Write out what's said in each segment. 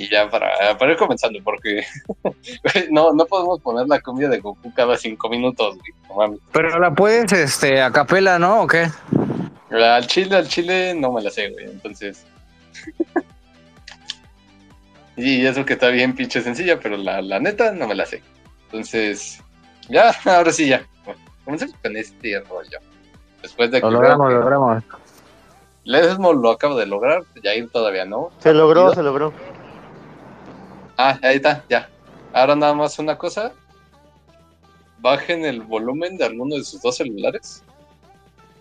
Y ya para, para ir comenzando, porque no, no podemos poner la comida de Goku cada cinco minutos, Pero la puedes, este, a capela, ¿no? ¿O qué? Al chile, al chile no me la sé, güey. Entonces. y eso que está bien pinche sencilla, pero la, la neta no me la sé. Entonces, ya, ahora sí ya. comencemos con este rollo. Después de que. Lo logramos, lo logramos. Lesmo lo acabo de lograr, Jair todavía no. Se logró, se logró. Ah, ahí está, ya. Ahora nada más una cosa. Bajen el volumen de alguno de sus dos celulares.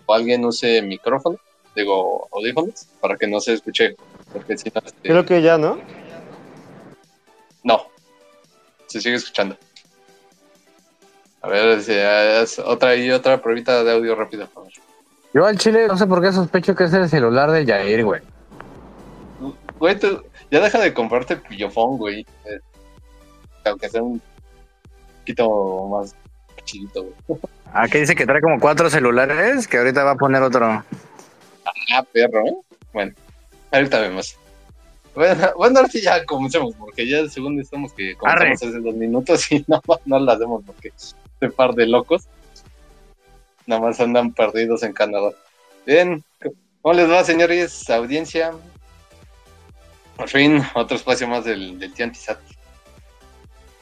O alguien use micrófono, digo audífonos, para que no se escuche. Porque si no, este, Creo que ya, ¿no? No. Se sigue escuchando. A ver, si es otra y otra pruebita de audio rápido. Yo al chile no sé por qué sospecho que es el celular de Jair, güey. Güey, tú, ya deja de comprarte pillofón, güey. Eh, aunque sea un poquito más chidito, güey. Ah, que dice que trae como cuatro celulares, que ahorita va a poner otro. Ah, perro, ¿eh? Bueno, ahorita vemos. Bueno, bueno, ahora sí ya comencemos, porque ya según estamos que comenzamos hace dos minutos y no, no lo hacemos porque este par de locos nada más andan perdidos en Canadá. Bien, ¿cómo les va, señores? Audiencia. Por fin, otro espacio más del, del tío Antizat.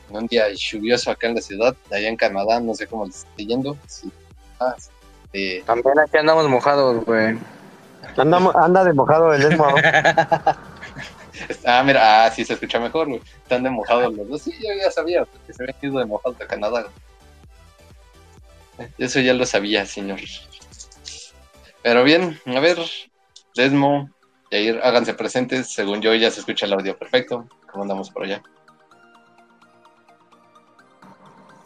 Un día lluvioso acá en la ciudad, allá en Canadá, no sé cómo les está yendo. Ah, También aquí andamos mojados, güey. Andamos, anda de mojado el esmo. ah, mira, ah, sí se escucha mejor, güey. Están de mojados los dos. Sí, yo ya sabía, porque se habían ido de mojados a Canadá. Eso ya lo sabía, señor. Pero bien, a ver, Desmo, Yair, háganse presentes. Según yo, ya se escucha el audio perfecto. ¿Cómo andamos por allá?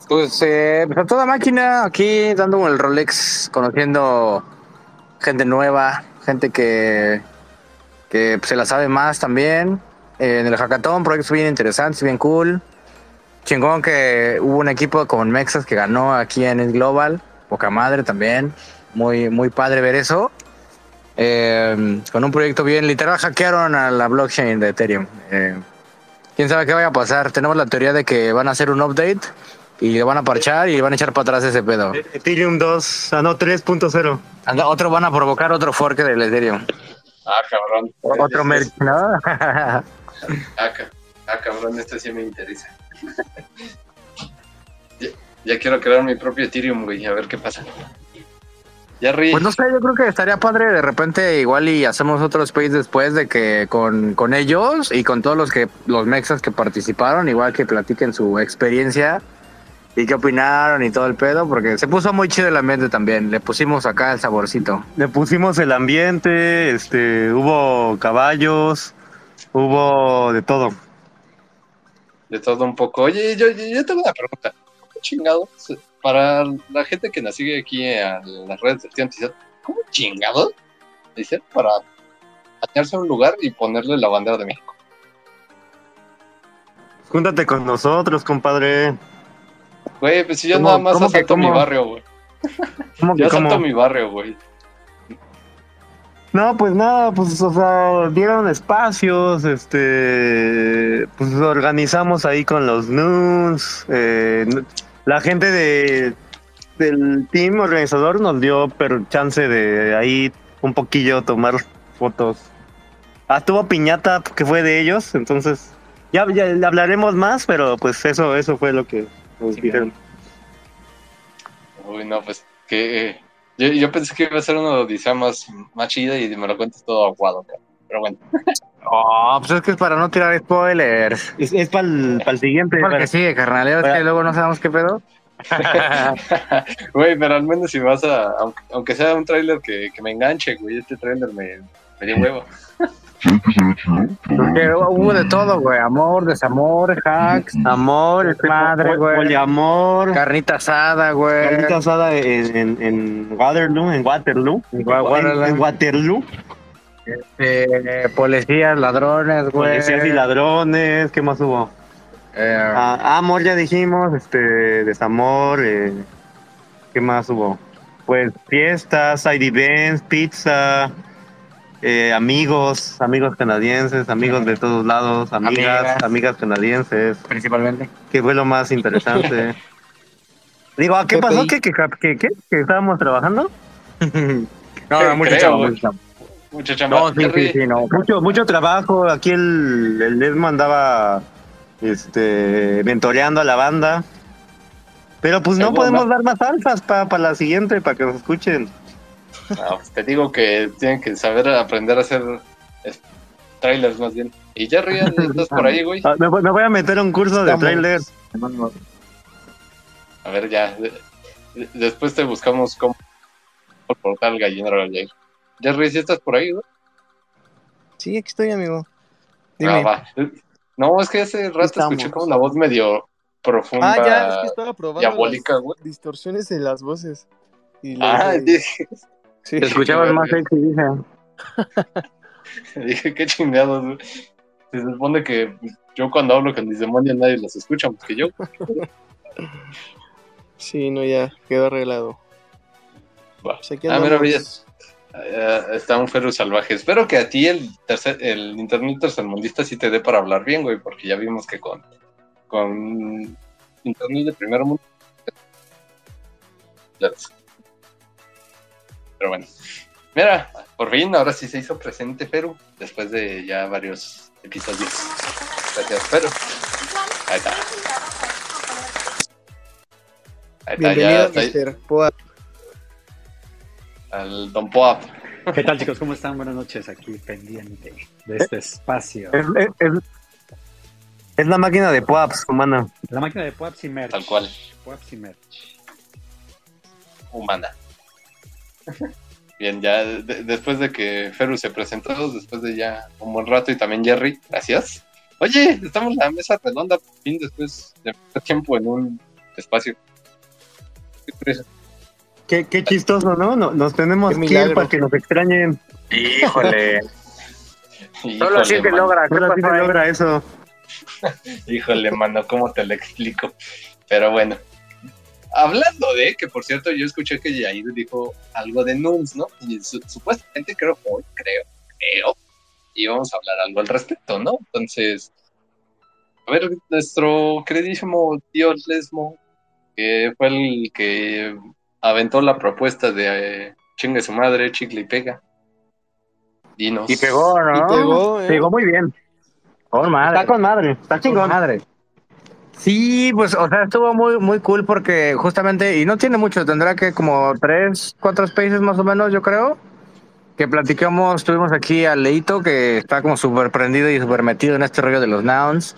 Pues, eh, pues a toda máquina, aquí dando el Rolex, conociendo gente nueva, gente que, que se la sabe más también. en el hackathon, proyectos bien interesantes, bien cool. Chingón que hubo un equipo con Mexas que ganó aquí en Global. Poca madre también. Muy, muy padre ver eso. Eh, con un proyecto bien, literal hackearon a la blockchain de Ethereum. Eh, Quién sabe qué vaya a pasar. Tenemos la teoría de que van a hacer un update y le van a parchar y van a echar para atrás ese pedo. Ethereum 2, ah no, 3.0. Otro van a provocar otro fork del Ethereum. Ah, cabrón. Otro merch, ¿no? ah, ah, cabrón, esto sí me interesa. ya, quiero crear mi propio Ethereum, güey, a ver qué pasa. Ya Pues no sé, yo creo que estaría padre de repente igual y hacemos otro space después de que con, con ellos y con todos los que los mexas que participaron, igual que platiquen su experiencia y qué opinaron y todo el pedo, porque se puso muy chido el ambiente también. Le pusimos acá el saborcito. Le pusimos el ambiente, este, hubo caballos, hubo de todo de todo un poco. Oye, yo, yo tengo una pregunta. ¿Cómo chingados? Para la gente que nos sigue aquí en las redes de Tío ¿cómo chingados? Dice, para bañarse a un lugar y ponerle la bandera de México. Júntate con nosotros, compadre. Güey, pues si yo nada más asalto mi barrio, güey. yo asalto mi barrio, güey. No, pues nada, pues, o sea, dieron espacios, este, pues organizamos ahí con los Noons, eh, la gente de, del team organizador nos dio pero chance de ahí un poquillo tomar fotos. Ah, tuvo piñata que fue de ellos, entonces ya, ya hablaremos más, pero pues eso, eso fue lo que nos dijeron. Uy, no, pues que yo, pensé que iba a ser una odisea más, más chida y me lo cuentas todo aguado, pero bueno. Oh, pues es que es para no tirar spoilers. Es, para el siguiente. Es para sigue, carnal. Es que luego no sabemos qué pedo. Güey, pero al menos si vas a. Aunque, sea un tráiler que, que, me enganche, güey. Este tráiler me, me dio huevo. Porque hubo de todo, güey. Amor, desamor, hacks, amor, madre, güey. Poliamor. Carnita asada, güey. Carnita asada en, en, en Waterloo, en Waterloo. En, Waterloo. Este, policías, ladrones, güey. Policías y ladrones, ¿qué más hubo? Eh, ah, amor ya dijimos, este, desamor, eh, ¿qué más hubo? Pues fiestas, side events, pizza, eh, amigos, amigos canadienses, amigos de todos lados, amigas, Amigas. amigas canadienses, Principalmente. que fue lo más interesante. Digo, ¿a ¿qué PPI. pasó? ¿Qué, qué, qué, qué? ¿Que estábamos trabajando? No, mucho güey. Mucho chamba. No, sí, sí, sí, no. Mucho, mucho trabajo. Aquí el, el Edmo andaba este, mentoreando a la banda. Pero pues no podemos dar más alfas para la siguiente, para que nos escuchen. no, pues te digo que tienen que saber aprender a hacer trailers más bien. Y Jerry, ¿estás por ahí, güey? Ah, Me, voy- me voy a meter a un curso de Estamos. trailer. A ver, ya. de- de- después te buscamos cómo portar el gallinero al Jair. Jerry, ¿sí estás por ahí, güey? Sí, aquí estoy, amigo. Ah, Dime. va. No, es que hace rato Estamos. escuché como una voz medio profunda, Ah, ya, es que estaba probando diabólica, las güey. distorsiones en las voces. Y Ah, dije- dije, sí. Te escuchabas Qué más sexy, dice. dije, qué chingados, güey. Se supone que yo cuando hablo con mis demonios nadie los escucha más que yo. Sí, no, ya quedó arreglado. Va. Pues aquí Ah, mira, Eh, está un ferro salvaje. Espero que a ti el tercer, el internet tercermundista sí te dé para hablar bien, güey, porque ya vimos que con, con internet de primer mundo. Pero bueno. Mira, por fin, ahora sí se hizo presente Perú, después de ya varios episodios. Gracias, Perú. Ahí está. Ahí está, ya Bienvenido, está. Poa. Al Don Poap. ¿Qué tal chicos? ¿Cómo están? Buenas noches aquí pendiente de este espacio. Es, es- es- es la máquina de Poaps, humana. La máquina de Puaps y Merch. Tal cual. Puaps y Merch. humana. Bien, ya de- después de que Feru se presentó, después de ya un buen rato y también Jerry, gracias. Oye, estamos en la mesa redonda por fin después de mucho tiempo en un espacio. Qué curioso. Qué, qué chistoso, ¿no? No- Nos tenemos que ir para que nos extrañen. Híjole. Solo así se logra. ¿Qué Ahora sí pasó se logra eso. Híjole, mano, ¿cómo te lo explico? Pero bueno. Hablando de, que por cierto, yo escuché que Jair dijo algo de Nuns, ¿no? Y su- supuestamente creo hoy, creo, creo, íbamos a hablar algo al respecto, ¿no? Entonces, a ver, nuestro queridísimo tío Lesmo, que fue el que aventó la propuesta de eh, chingue su madre, chicle y pega. Dinos. Y pegó, ¿no? Y pegó, ¿eh? Pegó muy bien. Con madre. Está con madre, está Con chingón. madre. Sí, pues, o sea, estuvo muy, muy cool porque justamente, y no tiene mucho, tendrá que como tres, cuatro spaces más o menos, yo creo, que platicamos, tuvimos aquí a Leito, que está como súper prendido y súper metido en este rollo de los nouns,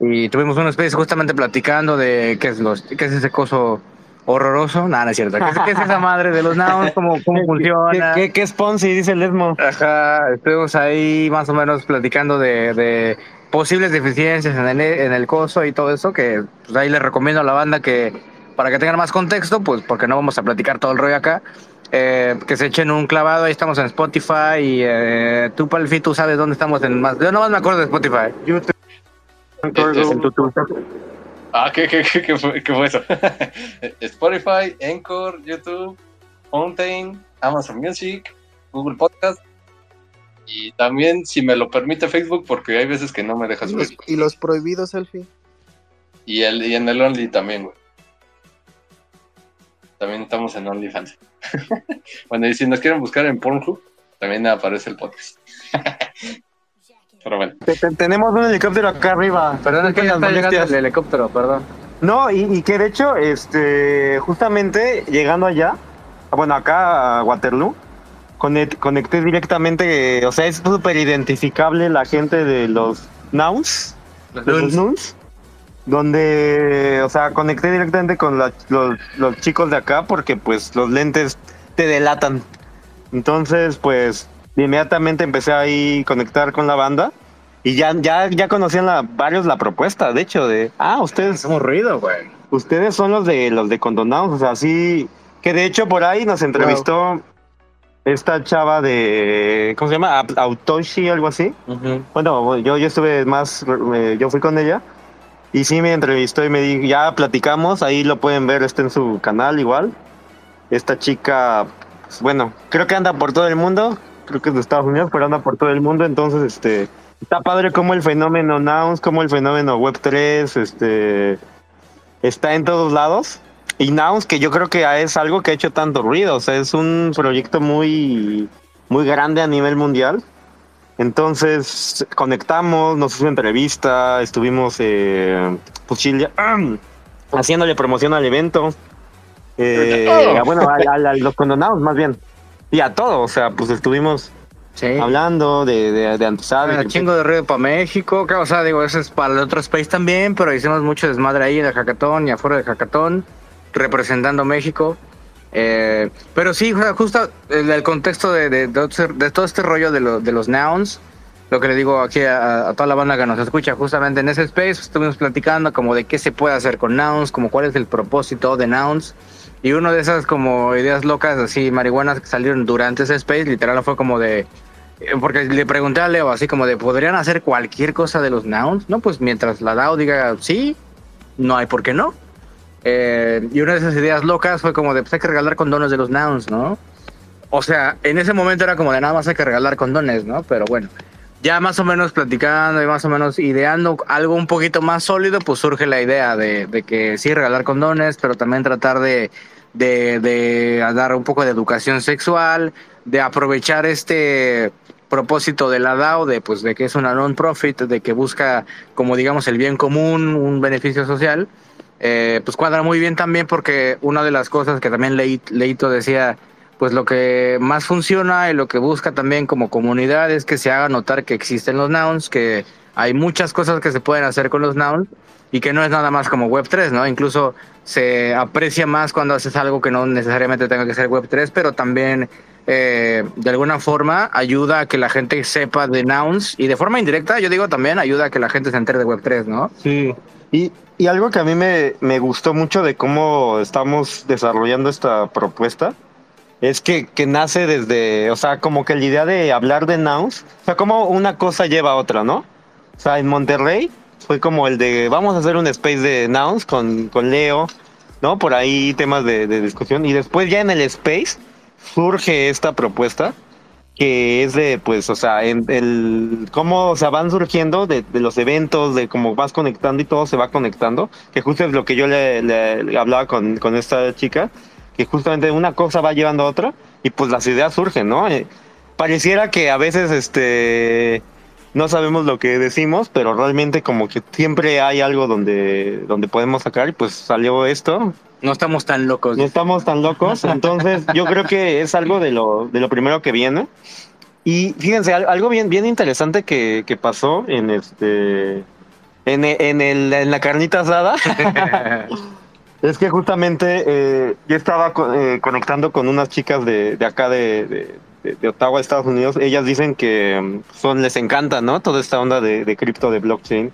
y tuvimos un space justamente platicando de qué es, los, qué es ese coso horroroso, nada, no es cierto, ¿Qué es, qué es esa madre de los nouns, cómo, cómo ¿Qué, funciona. qué, qué Sponsi? Dice el Esmo. Ajá, estuvimos ahí más o menos platicando de, de posibles deficiencias en el, en el coso y todo eso, que pues ahí les recomiendo a la banda que, para que tengan más contexto, pues porque no vamos a platicar todo el rollo acá, eh, que se echen un clavado, ahí estamos en Spotify y eh, tú, Palfi, tú sabes dónde estamos en más, yo nomás me acuerdo de Spotify. YouTube. Ah, ¿qué, qué, qué, qué fue, qué fue eso? Spotify, Anchor, YouTube, Fountain, Amazon Music, Google Podcast y también, si me lo permite, Facebook, porque hay veces que no me deja Y los, subir. y los prohibidos, selfie. Y, el, y en el Only también, güey. También estamos en OnlyFans. bueno, y si nos quieren buscar en Pornhub, también aparece el podcast. Pero bueno, Te- te- Tenemos un helicóptero acá arriba. Perdón, es que ya está llegando el helicóptero, perdón. No, y, y que de hecho, este, justamente llegando allá, bueno, acá a Waterloo, conect- conecté directamente, o sea, es súper identificable la gente de los Nouns, de los Nuns, donde, o sea, conecté directamente con la- los, los chicos de acá porque pues los lentes te delatan. Entonces, pues, inmediatamente empecé ahí conectar con la banda. Y ya, ya, ya conocían la, varios la propuesta, de hecho, de, ah, ustedes Hacemos ruido, güey. Ustedes son los de los de Condonados, o sea, sí. Que de hecho por ahí nos entrevistó esta chava de. ¿Cómo se llama? Autoshi, algo así. Bueno, yo, yo estuve más. eh, yo fui con ella. Y sí me entrevistó y me dijo, ya platicamos, ahí lo pueden ver, está en su canal igual. Esta chica, pues, bueno, creo que anda por todo el mundo. Creo que es de Estados Unidos, pero anda por todo el mundo, entonces este está padre como el fenómeno Nouns, como el fenómeno Web3, este está en todos lados. Y Nouns, que yo creo que es algo que ha hecho tanto ruido, o sea, es un proyecto muy, muy grande a nivel mundial. Entonces conectamos, nos hizo entrevista, estuvimos eh, pues, chile- haciéndole promoción al evento. Eh, Oh. bueno, a, a- a los condonados más bien. Y a todo, o sea, pues estuvimos Sí. hablando de, de, de Un que- chingo de ruido para México, que, o sea, digo, eso es para el otro space también, pero hicimos mucho desmadre ahí en el hackathon y afuera del hackathon, representando México. Eh, pero sí, ju- justo el, el contexto de, de- de de todo este rollo de, lo- de los nouns, lo que le digo aquí a, a toda la banda que nos escucha, justamente en ese space estuvimos platicando como de qué se puede hacer con nouns, como cuál es el propósito de nouns. Y una de esas como ideas locas, así marihuanas que salieron durante ese space, literal fue como de, eh, porque le pregunté a Leo así como de, ¿podrían hacer cualquier cosa de los nouns? No, pues mientras la DAO diga sí, no hay por qué no. Eh, y una de esas ideas locas fue como de, pues hay que regalar condones de los nouns, ¿no? O sea, en ese momento era como de nada más hay que regalar condones, ¿no? Pero bueno, ya más o menos platicando y más o menos ideando algo un poquito más sólido, pues surge la idea de, que sí regalar condones, pero también tratar de, dar un poco de educación sexual, de aprovechar este propósito de la DAO, de, pues, de que es una non-profit, de que busca, como digamos, el bien común, un beneficio social, eh, pues cuadra muy bien también porque una de las cosas que también Leit- Leito decía, pues lo que más funciona y lo que busca también como comunidad es que se haga notar que existen los nouns, que hay muchas cosas que se pueden hacer con los nouns y que no es nada más como Web3, ¿no? Incluso se aprecia más cuando haces algo que no necesariamente tenga que ser Web3, pero también eh, de alguna forma ayuda a que la gente sepa de nouns y de forma indirecta, yo digo también ayuda a que la gente se entere de Web3, ¿no? Sí. Y, y algo que a mí me, me gustó mucho de cómo estamos desarrollando esta propuesta es que, que nace desde, o sea, como que la idea de hablar de nouns, o sea, como una cosa lleva a otra, ¿no? O sea, en Monterrey fue como el de, vamos a hacer un space de nouns con, con Leo, ¿no? Por ahí temas de, de discusión. Y después ya en el space surge esta propuesta que es de, pues, o sea, el cómo o sea, van surgiendo de, de los eventos, de cómo vas conectando y todo se va conectando, que justo es lo que yo le, le- le hablaba con, con esta chica, que justamente una cosa va llevando a otra y pues las ideas surgen, ¿no? Eh, pareciera que a veces, este, no sabemos lo que decimos, pero realmente como que siempre hay algo donde, donde podemos sacar y pues salió esto, No estamos tan locos. no estamos tan locos, entonces yo creo que es algo de lo, de lo primero que viene. Y fíjense, al- algo bien, bien interesante que, que pasó en este en, en, el, en la carnita asada es que justamente eh, yo estaba eh, conectando con unas chicas de, de acá de, de, Ottawa, Estados Unidos. Ellas dicen que mm, son, les encanta, ¿no? Toda esta onda de, de cripto, de blockchain.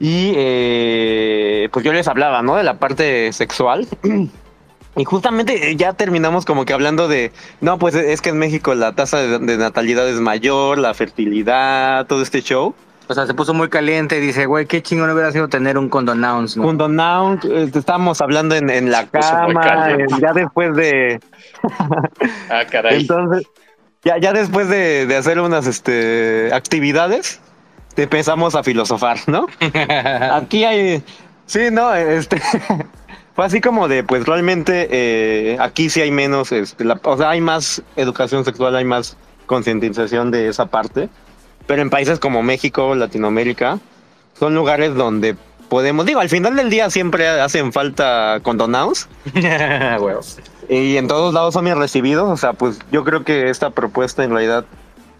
Y eh, pues yo les hablaba, ¿no? De la parte sexual. Y justamente eh, ya terminamos como que hablando de, no, pues es que en México la tasa de natalidad es mayor, la fertilidad, todo este show. O sea, se puso muy caliente y dice, güey, qué chingón hubiera sido tener un condonounce, ¿no? Now, eh, estábamos hablando en, en la cama, eh, ya después de, Ah, caray. entonces, ya, ya después de, de hacer unas este, actividades, te empezamos a filosofar, ¿no? Aquí hay, sí, no, este, fue así como de, pues realmente eh, aquí sí hay menos, este, la- o sea, hay más educación sexual, hay más concientización de esa parte, pero en países como México, Latinoamérica, son lugares donde podemos, digo, al final del día siempre hacen falta condonados Güey. y en todos lados son bien recibidos, o sea, pues yo creo que esta propuesta en realidad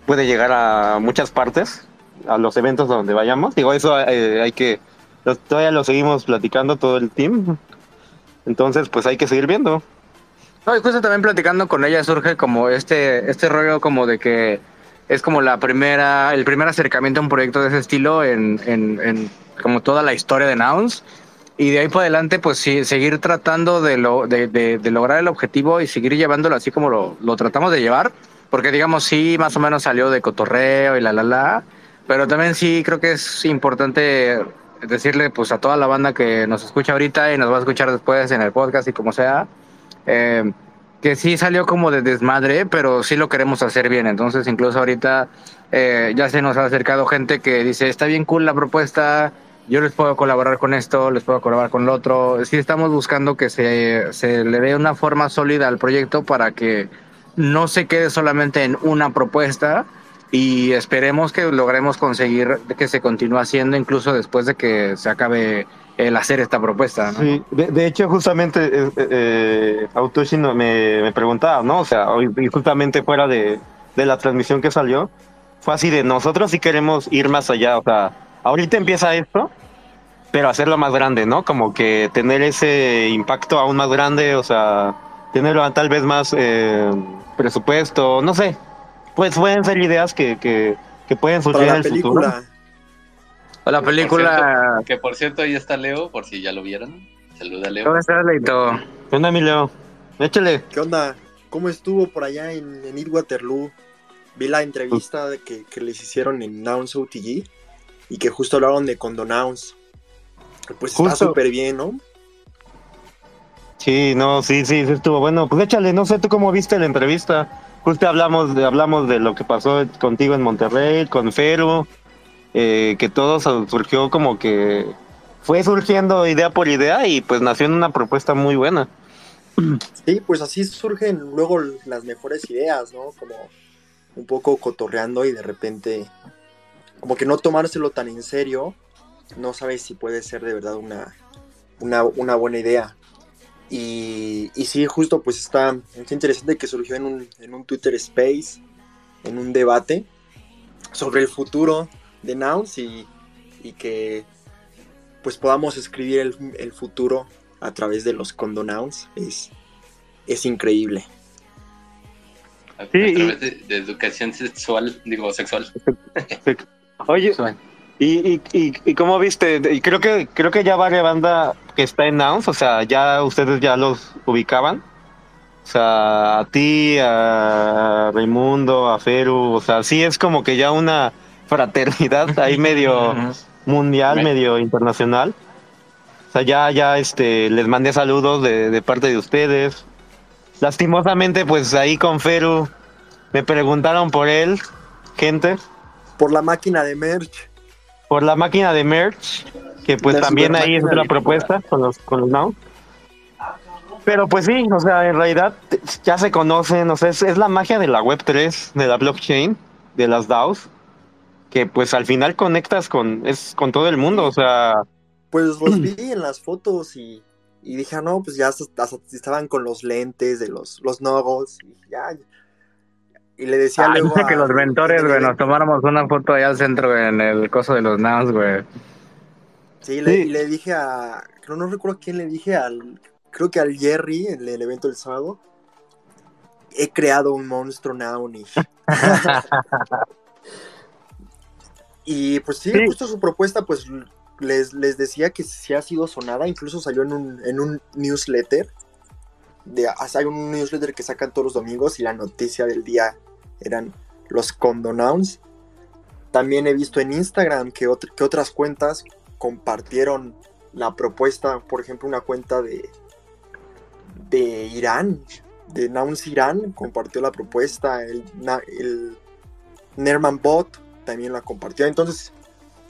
puede llegar a muchas partes, a los eventos donde vayamos. Digo, eso eh, hay que, todavía lo seguimos platicando todo el team, entonces pues hay que seguir viendo. No, y justo también platicando con ella surge como este, este rollo como de que es como la primera, el primer acercamiento a un proyecto de ese estilo en, en, en como toda la historia de Nouns. Y de ahí para adelante, pues sí, seguir tratando de, lo, de, de, de lograr el objetivo y seguir llevándolo así como lo, lo tratamos de llevar. Porque digamos, sí, más o menos salió de cotorreo y la, la, la. Pero también sí creo que es importante decirle pues a toda la banda que nos escucha ahorita y nos va a escuchar después en el podcast y como sea, eh, que sí salió como de desmadre, pero sí lo queremos hacer bien. Entonces, incluso ahorita eh, ya se nos ha acercado gente que dice, está bien cool la propuesta, yo les puedo colaborar con esto, les puedo colaborar con lo otro. Sí estamos buscando que se, se le dé una forma sólida al proyecto para que no se quede solamente en una propuesta y esperemos que logremos conseguir que se continúe haciendo incluso después de que se acabe el hacer esta propuesta. ¿no? Sí, de, de hecho, justamente eh, eh, Autoshi no- me, me preguntaba, ¿no? O sea, y justamente fuera de, de la transmisión que salió, fue así de nosotros sí queremos ir más allá. O sea, ahorita empieza esto, pero hacerlo más grande, ¿no? Como que tener ese impacto aún más grande, o sea, tener tal vez más eh, presupuesto, no sé. Pues pueden ser ideas que, que, que pueden surgir en el futuro. Película. La Por película... cierto, que por cierto, ahí está Leo, por si ya lo vieron. Saluda, Leo. ¿Cómo estás, Leito? ¿Qué onda, mi Leo? Échale. ¿Qué onda? ¿Cómo estuvo por allá en, en Eat Waterloo? Vi la entrevista de que, que les hicieron en Nouns OTG y que justo hablaron de Condonouns. Pues está Justo. súper bien, ¿no? Sí, no, sí, sí, sí estuvo bueno. Pues échale, no sé tú cómo viste la entrevista. Justo hablamos de, hablamos de lo que pasó contigo en Monterrey, con Feru, eh, que todo su- surgió como que fue surgiendo idea por idea y pues nació en una propuesta muy buena. Sí, pues así surgen luego las mejores ideas, ¿no? Como un poco cotorreando y de repente, como que no tomárselo tan en serio, no sabes si puede ser de verdad una, una, buena idea. Y, y sí, justo pues está, está interesante que surgió en un, en un Twitter Space, en un debate sobre el futuro de Nouns y, y que pues podamos escribir el, el futuro a través de los condonouns es, es increíble. A, a Sí, y- través de, de educación sexual, digo, sexual. Oye, ¿y, y, y, y cómo viste? Y creo que creo que ya varias banda que está en Nouns, o sea, ya ustedes ya los ubicaban. O sea, a ti, a Raimundo, a Feru, o sea, sí es como que ya una fraternidad ahí medio mundial, Me- medio internacional. O sea, ya, ya este, les mandé saludos de, de parte de ustedes. Lastimosamente, pues ahí con Feru me preguntaron por él, gente, Por la máquina de merch. por la máquina de merch, que pues La también ahí es otra propuesta con los, con los Now. Pero pues sí, o sea, en realidad ya se conocen, o sea, es, es la magia de la Web 3, de la blockchain, de las DAOs, que pues al final conectas con, es con todo el mundo, o sea, Pues los vi en las fotos y, y dije, ah, no, pues ya hasta- hasta estaban con los lentes de los, los nuggles. Y, ya, y le decía Ah, luego dice que a- los mentores, güey, nos tomáramos una foto allá al centro, güey, en el coso de los Nouns, güey. Sí, le, Sí. y le dije a. No, no recuerdo quién le dije al. Creo que al Jerry en el evento del sábado. He creado un monstruo noun y. pues sí, Sí. justo su propuesta, pues les, les decía que sí ha sido sonada. Incluso salió en un, en un newsletter. De, hay un newsletter que sacan todos los domingos y la noticia del día eran los condonouns. También he visto en Instagram que, que otras cuentas compartieron la propuesta, por ejemplo, una cuenta de, de Irán, de Nouns Irán, compartió la propuesta, el, el Nerman Bot también la compartió, entonces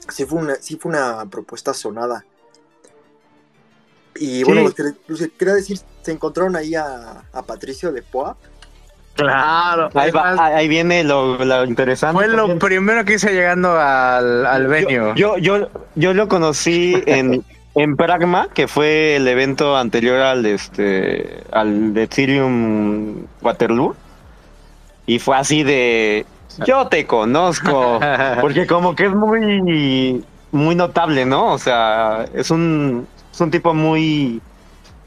sí fue una, sí fue una propuesta sonada. Y bueno, Sí. lo que, quería decir, se encontraron ahí a, a Patricio de Poap, Claro. ahí, va- Además, ahí viene lo, lo interesante. Fue lo primero que hice llegando al, al venue. Yo, yo, yo, yo lo conocí en, en Pragma, que fue el evento anterior al este al de Ethereum Waterloo. Y fue así de yo te conozco. Porque como que es muy muy notable, ¿no? O sea, es un, es un tipo muy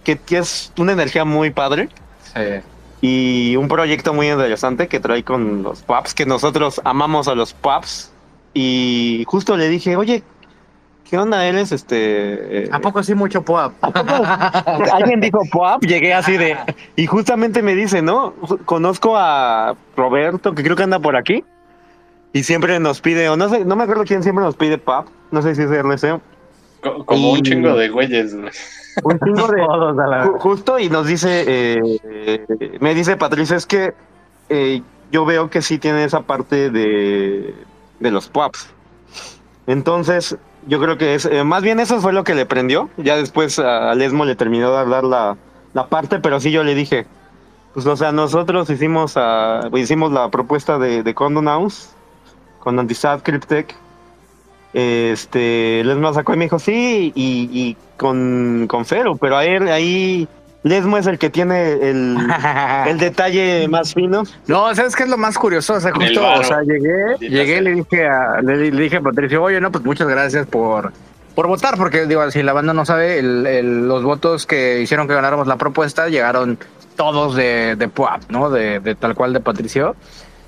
que, que es una energía muy padre Sí. y un proyecto muy interesante que trae con los pubs, que nosotros amamos a los pubs. Y justo le dije, oye, ¿qué onda eres? Este, eh, ¿A poco sí mucho pop? Alguien dijo pub, llegué así de... Y justamente me dice, ¿no? Conozco a Roberto, que creo que anda por aquí. Y siempre nos pide, o no sé, no me acuerdo quién siempre nos pide pub. No sé si es RC. Co- Como un chingo de güeyes, güey. Un chingo de, Todos a la- Ju- Justo y nos dice, eh, eh, me dice Patricia, es que eh, yo veo que sí tiene esa parte de, de los PUAPs. Entonces, yo creo que es, eh, más bien eso fue lo que le prendió. Ya después a Lesmo le terminó de dar la, la parte, pero sí yo le dije, pues o sea, nosotros hicimos, ah, hicimos la propuesta de, de Condon House con Antisat Cryptech. Este, Lesmo sacó y me dijo, sí, y, y con, con Fero, pero ahí, ahí Lesmo es el que tiene el, el detalle más fino. No, ¿sabes qué es lo más curioso? O sea, justo, varo. o sea, llegué, llegué y le dije a, le, le dije a Patricio, oye, no, pues muchas gracias por, por votar, porque digo, si la banda no sabe, el- el- los votos que hicieron que ganáramos la propuesta llegaron todos de, de PUAP, ¿no? De, de tal cual de Patricio.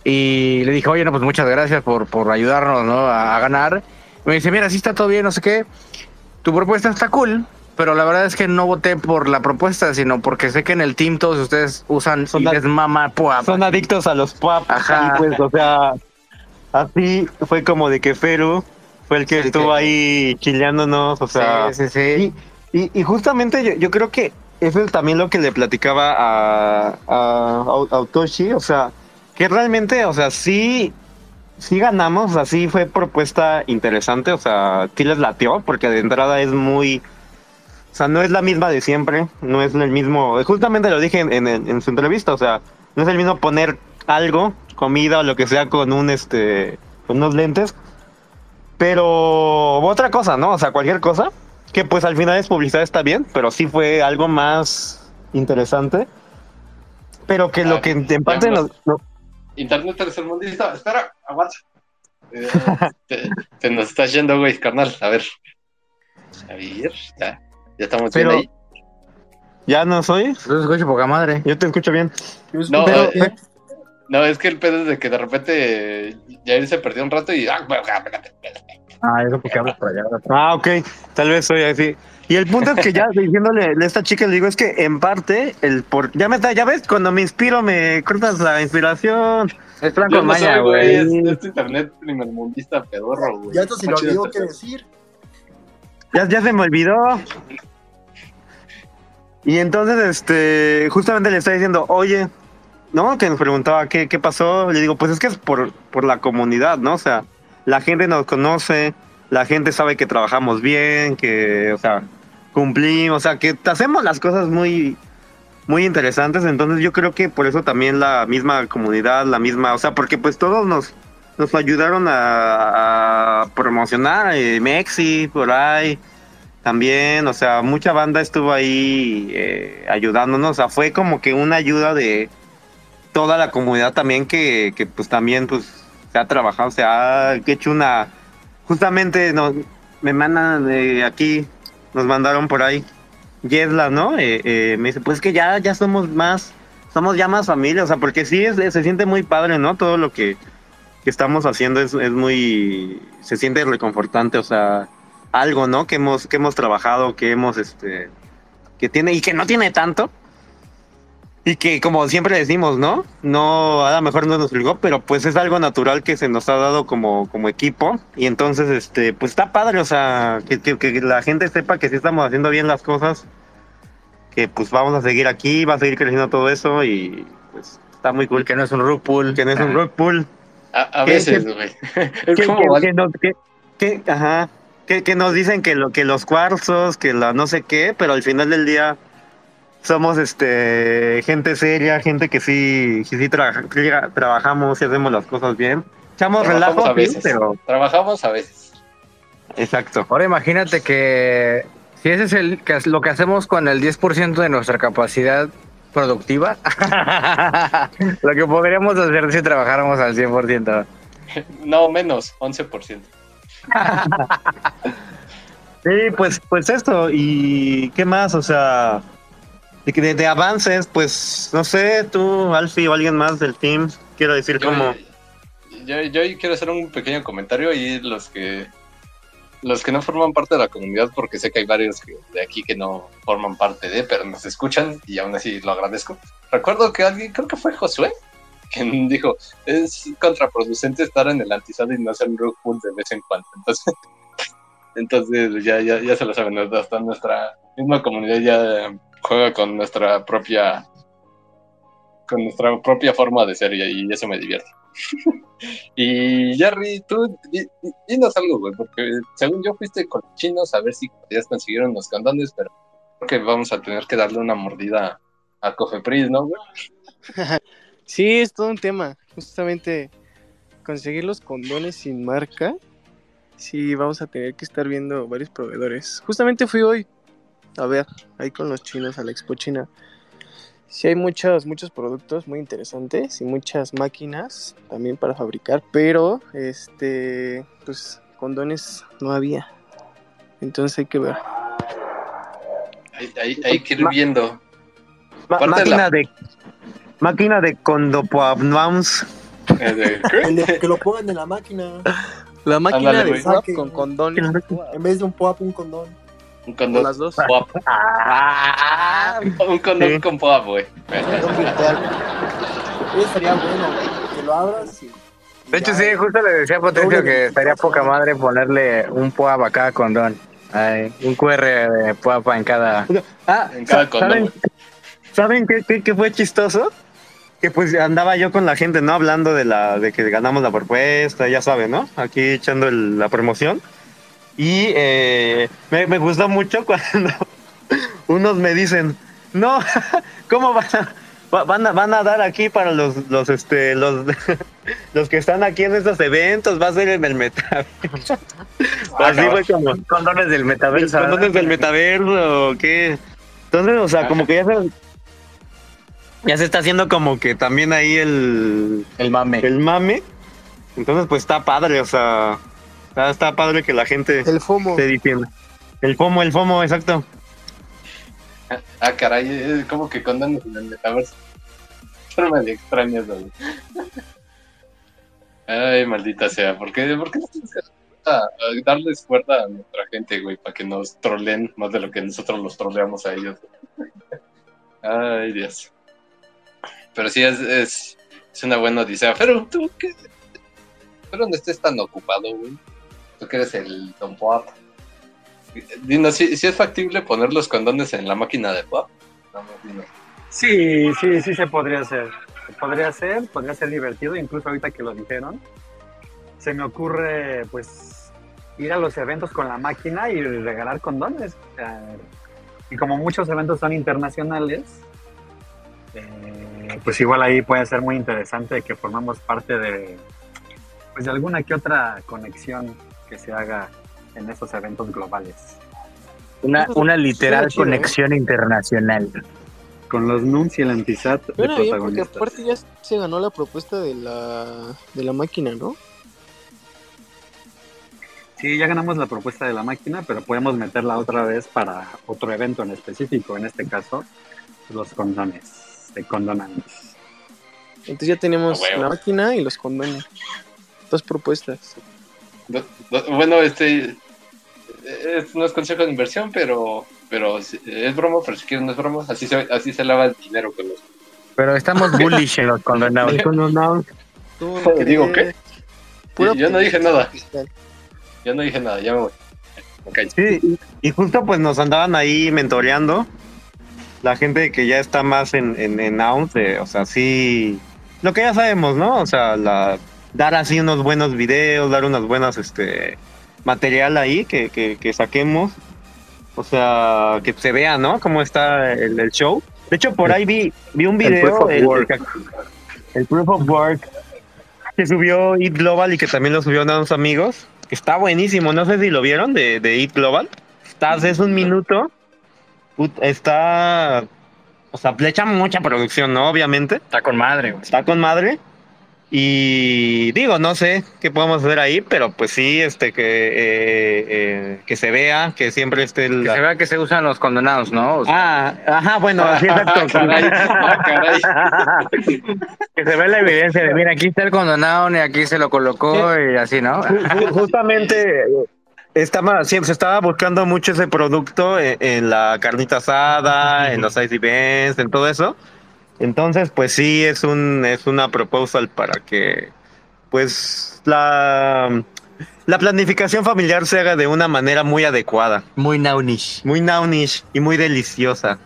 Y le dije, oye, no, pues muchas gracias por, por ayudarnos, ¿no? A, a ganar. Y me dice, mira, sí está todo bien, no sé qué. Tu propuesta está cool, pero la verdad es que no voté por la propuesta, sino porque sé que en el team todos ustedes usan Son y les mama PUAP. Son adictos a los PUAP. Ajá. Y pues, o sea, así fue como de que Feru fue el que Sí, estuvo ahí chileándonos, o sea. sí, sí, sí. Y, y, y justamente yo, yo creo que eso es también lo que le platicaba a, a, Au- Autoshi, o sea, que realmente, o sea, sí, sí ganamos, o sea, sí fue propuesta interesante, o sea, sí les latió, porque de entrada es muy, sea, no es la misma de siempre, no es el mismo, justamente lo dije en, en, en su entrevista, o sea, no es el mismo poner algo, comida o lo que sea con un, este, con unos lentes, pero otra cosa, ¿no? O sea, cualquier cosa, que pues al final es publicidad está bien, pero sí fue algo más interesante. Pero que Ah, lo que en parte nos, no- Internet tercermundista, espera, aguanta. Eh, te, te nos estás yendo, güey, carnal. A ver. A ver, ya, ya estamos Pero- bien ahí. ya no soy, Yo escucho poca madre. yo te escucho bien. No, eh, No, es que el pedo es de que de repente Jair se perdió un rato y. ah, espérate. Ah, eso porque hablas para allá. Ah, ok, tal vez soy así. Y el punto es que ya diciéndole a esta chica le digo es que en parte el por ya me está, ya ves cuando me inspiro me cortas la inspiración. Es con no soy, güey. Es, es internet primermundista pedorro, güey. Ya hasta si lo olvidó este qué decir. Ya, ya se me olvidó. Y entonces, este, justamente le está diciendo, oye, ¿no? Que nos preguntaba qué, qué pasó. Le digo, pues es que es por, por la comunidad, ¿no? O sea, la gente nos conoce, la gente sabe que trabajamos bien, que, o sea, cumplimos, o sea, que hacemos las cosas muy, muy interesantes. Entonces yo creo que por eso también la misma comunidad, la misma, o sea, porque pues todos nos, nos ayudaron a, promocionar, eh, Mexi, por ahí también, o sea, mucha banda estuvo ahí eh, ayudándonos, o sea, fue como que una ayuda de toda la comunidad también que, que pues también pues se ha trabajado, se ha hecho una, justamente nos, me mandan eh, aquí, nos mandaron por ahí, Yesla, ¿no? Eh, eh, me dice, pues que ya, ya somos más, somos ya más familia, o sea, porque sí es, se siente muy padre, ¿no? Todo lo que, que estamos haciendo es, es muy, se siente reconfortante, o sea, algo, ¿no? Que hemos, que hemos trabajado, que hemos, este, que tiene y que no tiene tanto. Y que como siempre decimos, ¿no? No, a lo mejor no nos obligó, pero pues es algo natural que se nos ha dado como, como equipo. Y entonces, este, pues está padre, o sea, que, que, que la gente sepa que sí estamos haciendo bien las cosas. Que pues vamos a seguir aquí, va a seguir creciendo todo eso y pues está muy cool. Que no es un rug pull. Que no es un rock pool. A, a ¿Qué- veces, güey. Es como. que- que- ajá, que, que nos dicen que lo que los cuarzos, que la no sé qué, pero al final del día somos este gente seria, gente que sí, que sí trabaja- tra- trabajamos y hacemos las cosas bien. Echamos relajo, a veces. pero Trabajamos a veces. exacto. Ahora imagínate que si ese es el, que es lo que hacemos con el 10% de nuestra capacidad productiva, lo que podríamos hacer si trabajáramos al 100%. No, menos, 11%. Sí, pues, pues esto, y qué más, o sea, de, avances, pues, no sé, tú, Alfie o alguien más del team, quiero decir Yo, como... yo, yo quiero hacer un pequeño comentario y los que los que no forman parte de la comunidad, porque sé que hay varios que- de aquí que no forman parte de, pero nos escuchan y aún así lo agradezco. Recuerdo que alguien, creo que fue Josué, que dijo, es contraproducente estar en el antisado y no hacer rug pull de vez en cuando. Entonces, Entonces ya, ya, ya se lo saben, hasta nuestra misma comunidad ya juega con nuestra propia con nuestra propia forma de ser y, eso me divierte. y Jerry, tú dinos algo, güey, porque según yo fuiste con los chinos a ver si podías conseguir unos condones, pero creo que vamos a tener que darle una mordida a Cofepris, ¿no, güey? Sí, es todo un tema. Justamente conseguir los condones sin marca. Sí, vamos a tener que estar viendo varios proveedores. Justamente fui hoy a ver ahí con los chinos a la Expo China. Sí hay muchos, muchos productos muy interesantes y muchas máquinas también para fabricar, pero este, pues condones no había. Entonces hay que ver. Hay, hay, que ir viendo. máquina de, máquina de condopoabnams. Eh, que lo pongan en la máquina. La máquina de POAP con condones. En vez de un POAP, un condón. Un condón. las dos. Ah, un condón con pop, güey. Eso sería bueno, Que lo abras y. De hecho, sí, justo le decía a Potencio que estaría poca madre ponerle un POAP a cada condón. un QR de POAP en cada. Ah, en cada condón. ¿Saben, qué, qué, fue chistoso? Que pues andaba yo con la gente, ¿no? Hablando de la de que ganamos la propuesta, ya saben, ¿no? Aquí echando la promoción. Y eh, me, me gustó mucho cuando unos me dicen, no, ¿cómo van a, van a, van a dar aquí para los, los, este, los, los que están aquí en estos eventos? Va a ser en el metaverso. Así fue como... Condones del metaverso. Condones del metaverso, ¿qué? Entonces, o sea, como que ya se, ya se está haciendo como que también ahí el... El mame. El mame. Entonces, pues está padre, o sea... Está, padre que la gente el FOMO. esté diciendo. El FOMO, el FOMO, exacto. Ah, caray, es como que condones en el metaverso. Forma de extrañas, güey. Ay, maldita sea, ¿por qué, ¿por qué no tienes que darles cuerda a nuestra gente, güey, para que nos troleen más de lo que nosotros los troleamos a ellos? Ay, Dios. Pero sí, es, es, una buena odisea. Pero tú, ¿qué? Pero no estés tan ocupado, güey. Tú que eres el Don Pop. Dino, ¿sí, es factible poner los condones en la máquina de Pop? Sí, sí, sí se podría hacer. Podría ser, podría ser divertido, incluso ahorita que lo dijeron. Se me ocurre, pues, ir a los eventos con la máquina y regalar condones. y como muchos eventos son internacionales, eh, pues igual ahí puede ser muy interesante que formamos parte de, pues de alguna que otra conexión que se haga en esos eventos globales. Una, una literal conexión internacional. Con los NUNS y el Antisat de bueno, bien, porque aparte ya se ganó la propuesta de la, de la máquina, ¿no? Sí, ya ganamos la propuesta de la máquina, pero podemos meterla otra vez para otro evento en específico, en este caso, los condones, de condonantes. Entonces ya tenemos la máquina y los condones. Dos propuestas bueno, este no es consejo de inversión, pero pero es broma, pero si quieren no es broma, así se, así se lava el dinero con los... Pero estamos bullish en los condonados. ¿Digo qué? yo no dije nada. Yo no dije nada, ya me voy. Sí, y justo pues nos andaban ahí mentoreando. La gente que ya está más en, en, en o sea, sí, lo que ya sabemos, ¿no? O sea, la dar así unos buenos videos, dar unas buenas este material ahí que, que, saquemos. O sea, que se vea, ¿no? Cómo está el, show. De hecho, por ahí vi, vi un video, el proof, el, proof of Work, que subió Eat Global y que también lo subió a unos amigos. Está buenísimo, no sé si lo vieron de, de Eat Global. Está, es un minuto. Está, o sea, le echa mucha producción, ¿no? Obviamente. Está con madre, Está con madre. Y digo, no sé qué podemos hacer ahí, pero pues sí, este que eh, eh, que se vea, que siempre esté el... Que se vea que se usan los condenados, ¿no? ah, ajá, bueno, así exacto. Ah, que se vea la evidencia de, mira, aquí está el condenado, y aquí se lo colocó, y así, ¿no? Justamente estaba, siempre se estaba buscando mucho ese producto en, en la carnita asada, en los ice events, en todo eso. Entonces, pues sí, es un es una proposal para que, pues, la la planificación familiar se haga de una manera muy adecuada, Muy naunish. muy naunish y muy deliciosa.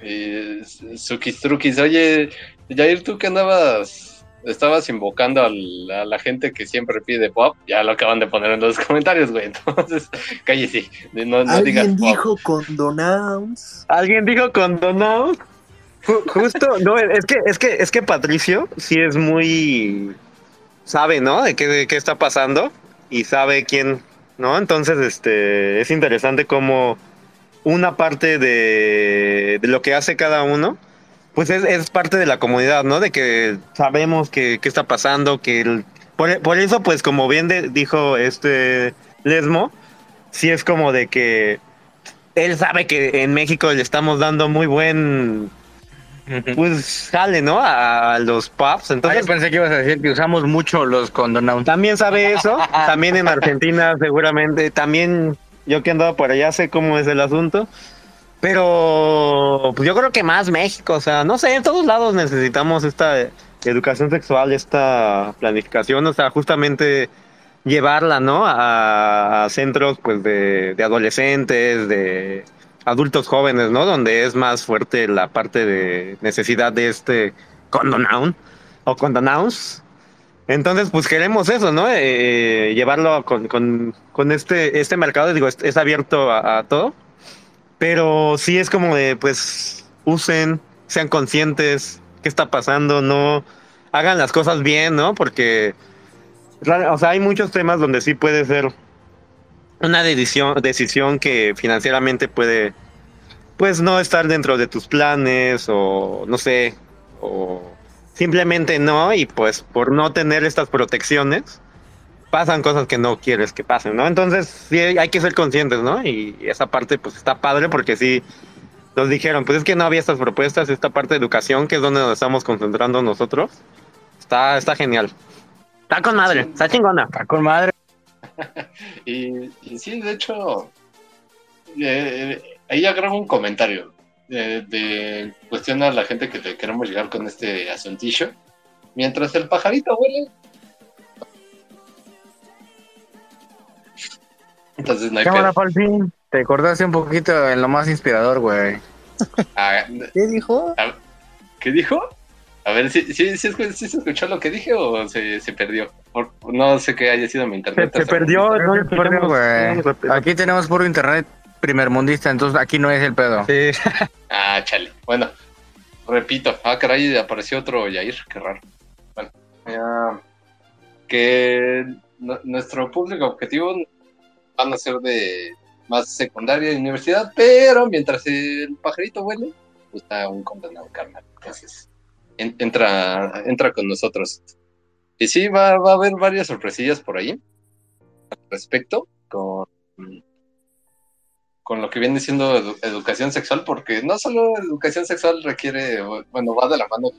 Y Sukis Trukis, oye, Jair, tú que andabas, estabas invocando al- a la gente que siempre pide pop, ya lo acaban de poner en los comentarios, güey. Entonces, cállese, no, no digas Alguien pop. dijo condonouns. ¿Alguien dijo condonado? Ju- Justo, no, es que, es que, es que Patricio sí es muy sabe, ¿no? De qué, de qué está pasando y sabe quién, ¿no? Entonces, este, es interesante cómo una parte de, de lo que hace cada uno, pues es, es parte de la comunidad, ¿no? De que sabemos que, qué está pasando, que el- por, por eso, pues, como bien de- dijo este Lesmo, sí es como de que él sabe que en México le estamos dando muy buen, pues, jale, ¿no? A, los pubs. Ah, Entonces, pensé que ibas a decir que usamos mucho los condonados. también sabe eso. También en Argentina, seguramente. También yo que andaba por allá sé cómo es el asunto. Pero pues yo creo que más México. O sea, no sé, en todos lados necesitamos esta educación sexual, esta planificación. O sea, justamente llevarla, ¿no? A, centros pues de, adolescentes, de adultos jóvenes, ¿no? Donde es más fuerte la parte de necesidad de este condonoun o condonouns. Entonces, pues queremos eso, ¿no? Eh, llevarlo con, con, con este, este mercado, digo, es, abierto a todo, pero sí es como de, pues, usen, sean conscientes, qué está pasando, no hagan las cosas bien, ¿no? Porque, o sea, hay muchos temas donde sí puede ser una decisión, decisión que financieramente puede, pues, no estar dentro de tus planes o, no sé, o simplemente no, y pues por no tener estas protecciones, pasan cosas que no quieres que pasen, ¿no? Entonces, sí hay que ser conscientes, ¿no? Y esa parte, pues está padre porque sí nos dijeron, pues es que no había estas propuestas, esta parte de educación, que es donde nos estamos concentrando nosotros, está, está genial. Está con madre, Sí. está chingona. Está con madre. Y, y sí, de hecho, eh, ahí agrego un comentario de, de cuestión a la gente que te queremos llegar con este asuntillo. Mientras el pajarito huele. Entonces no hay Cámara, pedo. Falfín. Te cortaste un poquito en lo más inspirador, güey. Ah, ¿Qué dijo? ¿Qué dijo? A ver, ¿sí, sí, sí, escu- sí se escuchó lo que dije o se, se perdió? Por- no sé qué haya sido mi Se, internet. se perdió, no Perdón, escuchamos. güey. Aquí tenemos puro internet primermundista, entonces aquí no es el pedo. Sí. Ah, chale. Bueno, repito. Ah, caray, apareció otro Yair. Qué raro. Bueno, ya, que nu- nuestro público objetivo van a ser de más secundaria y universidad, pero mientras el pajarito huele, pues está un condenado carnal. Entonces, en- entra, entra con nosotros. Y sí, va, a haber varias sorpresillas por ahí al respecto con, con lo que viene siendo edu- educación sexual, porque no solo educación sexual requiere, bueno, va de la mano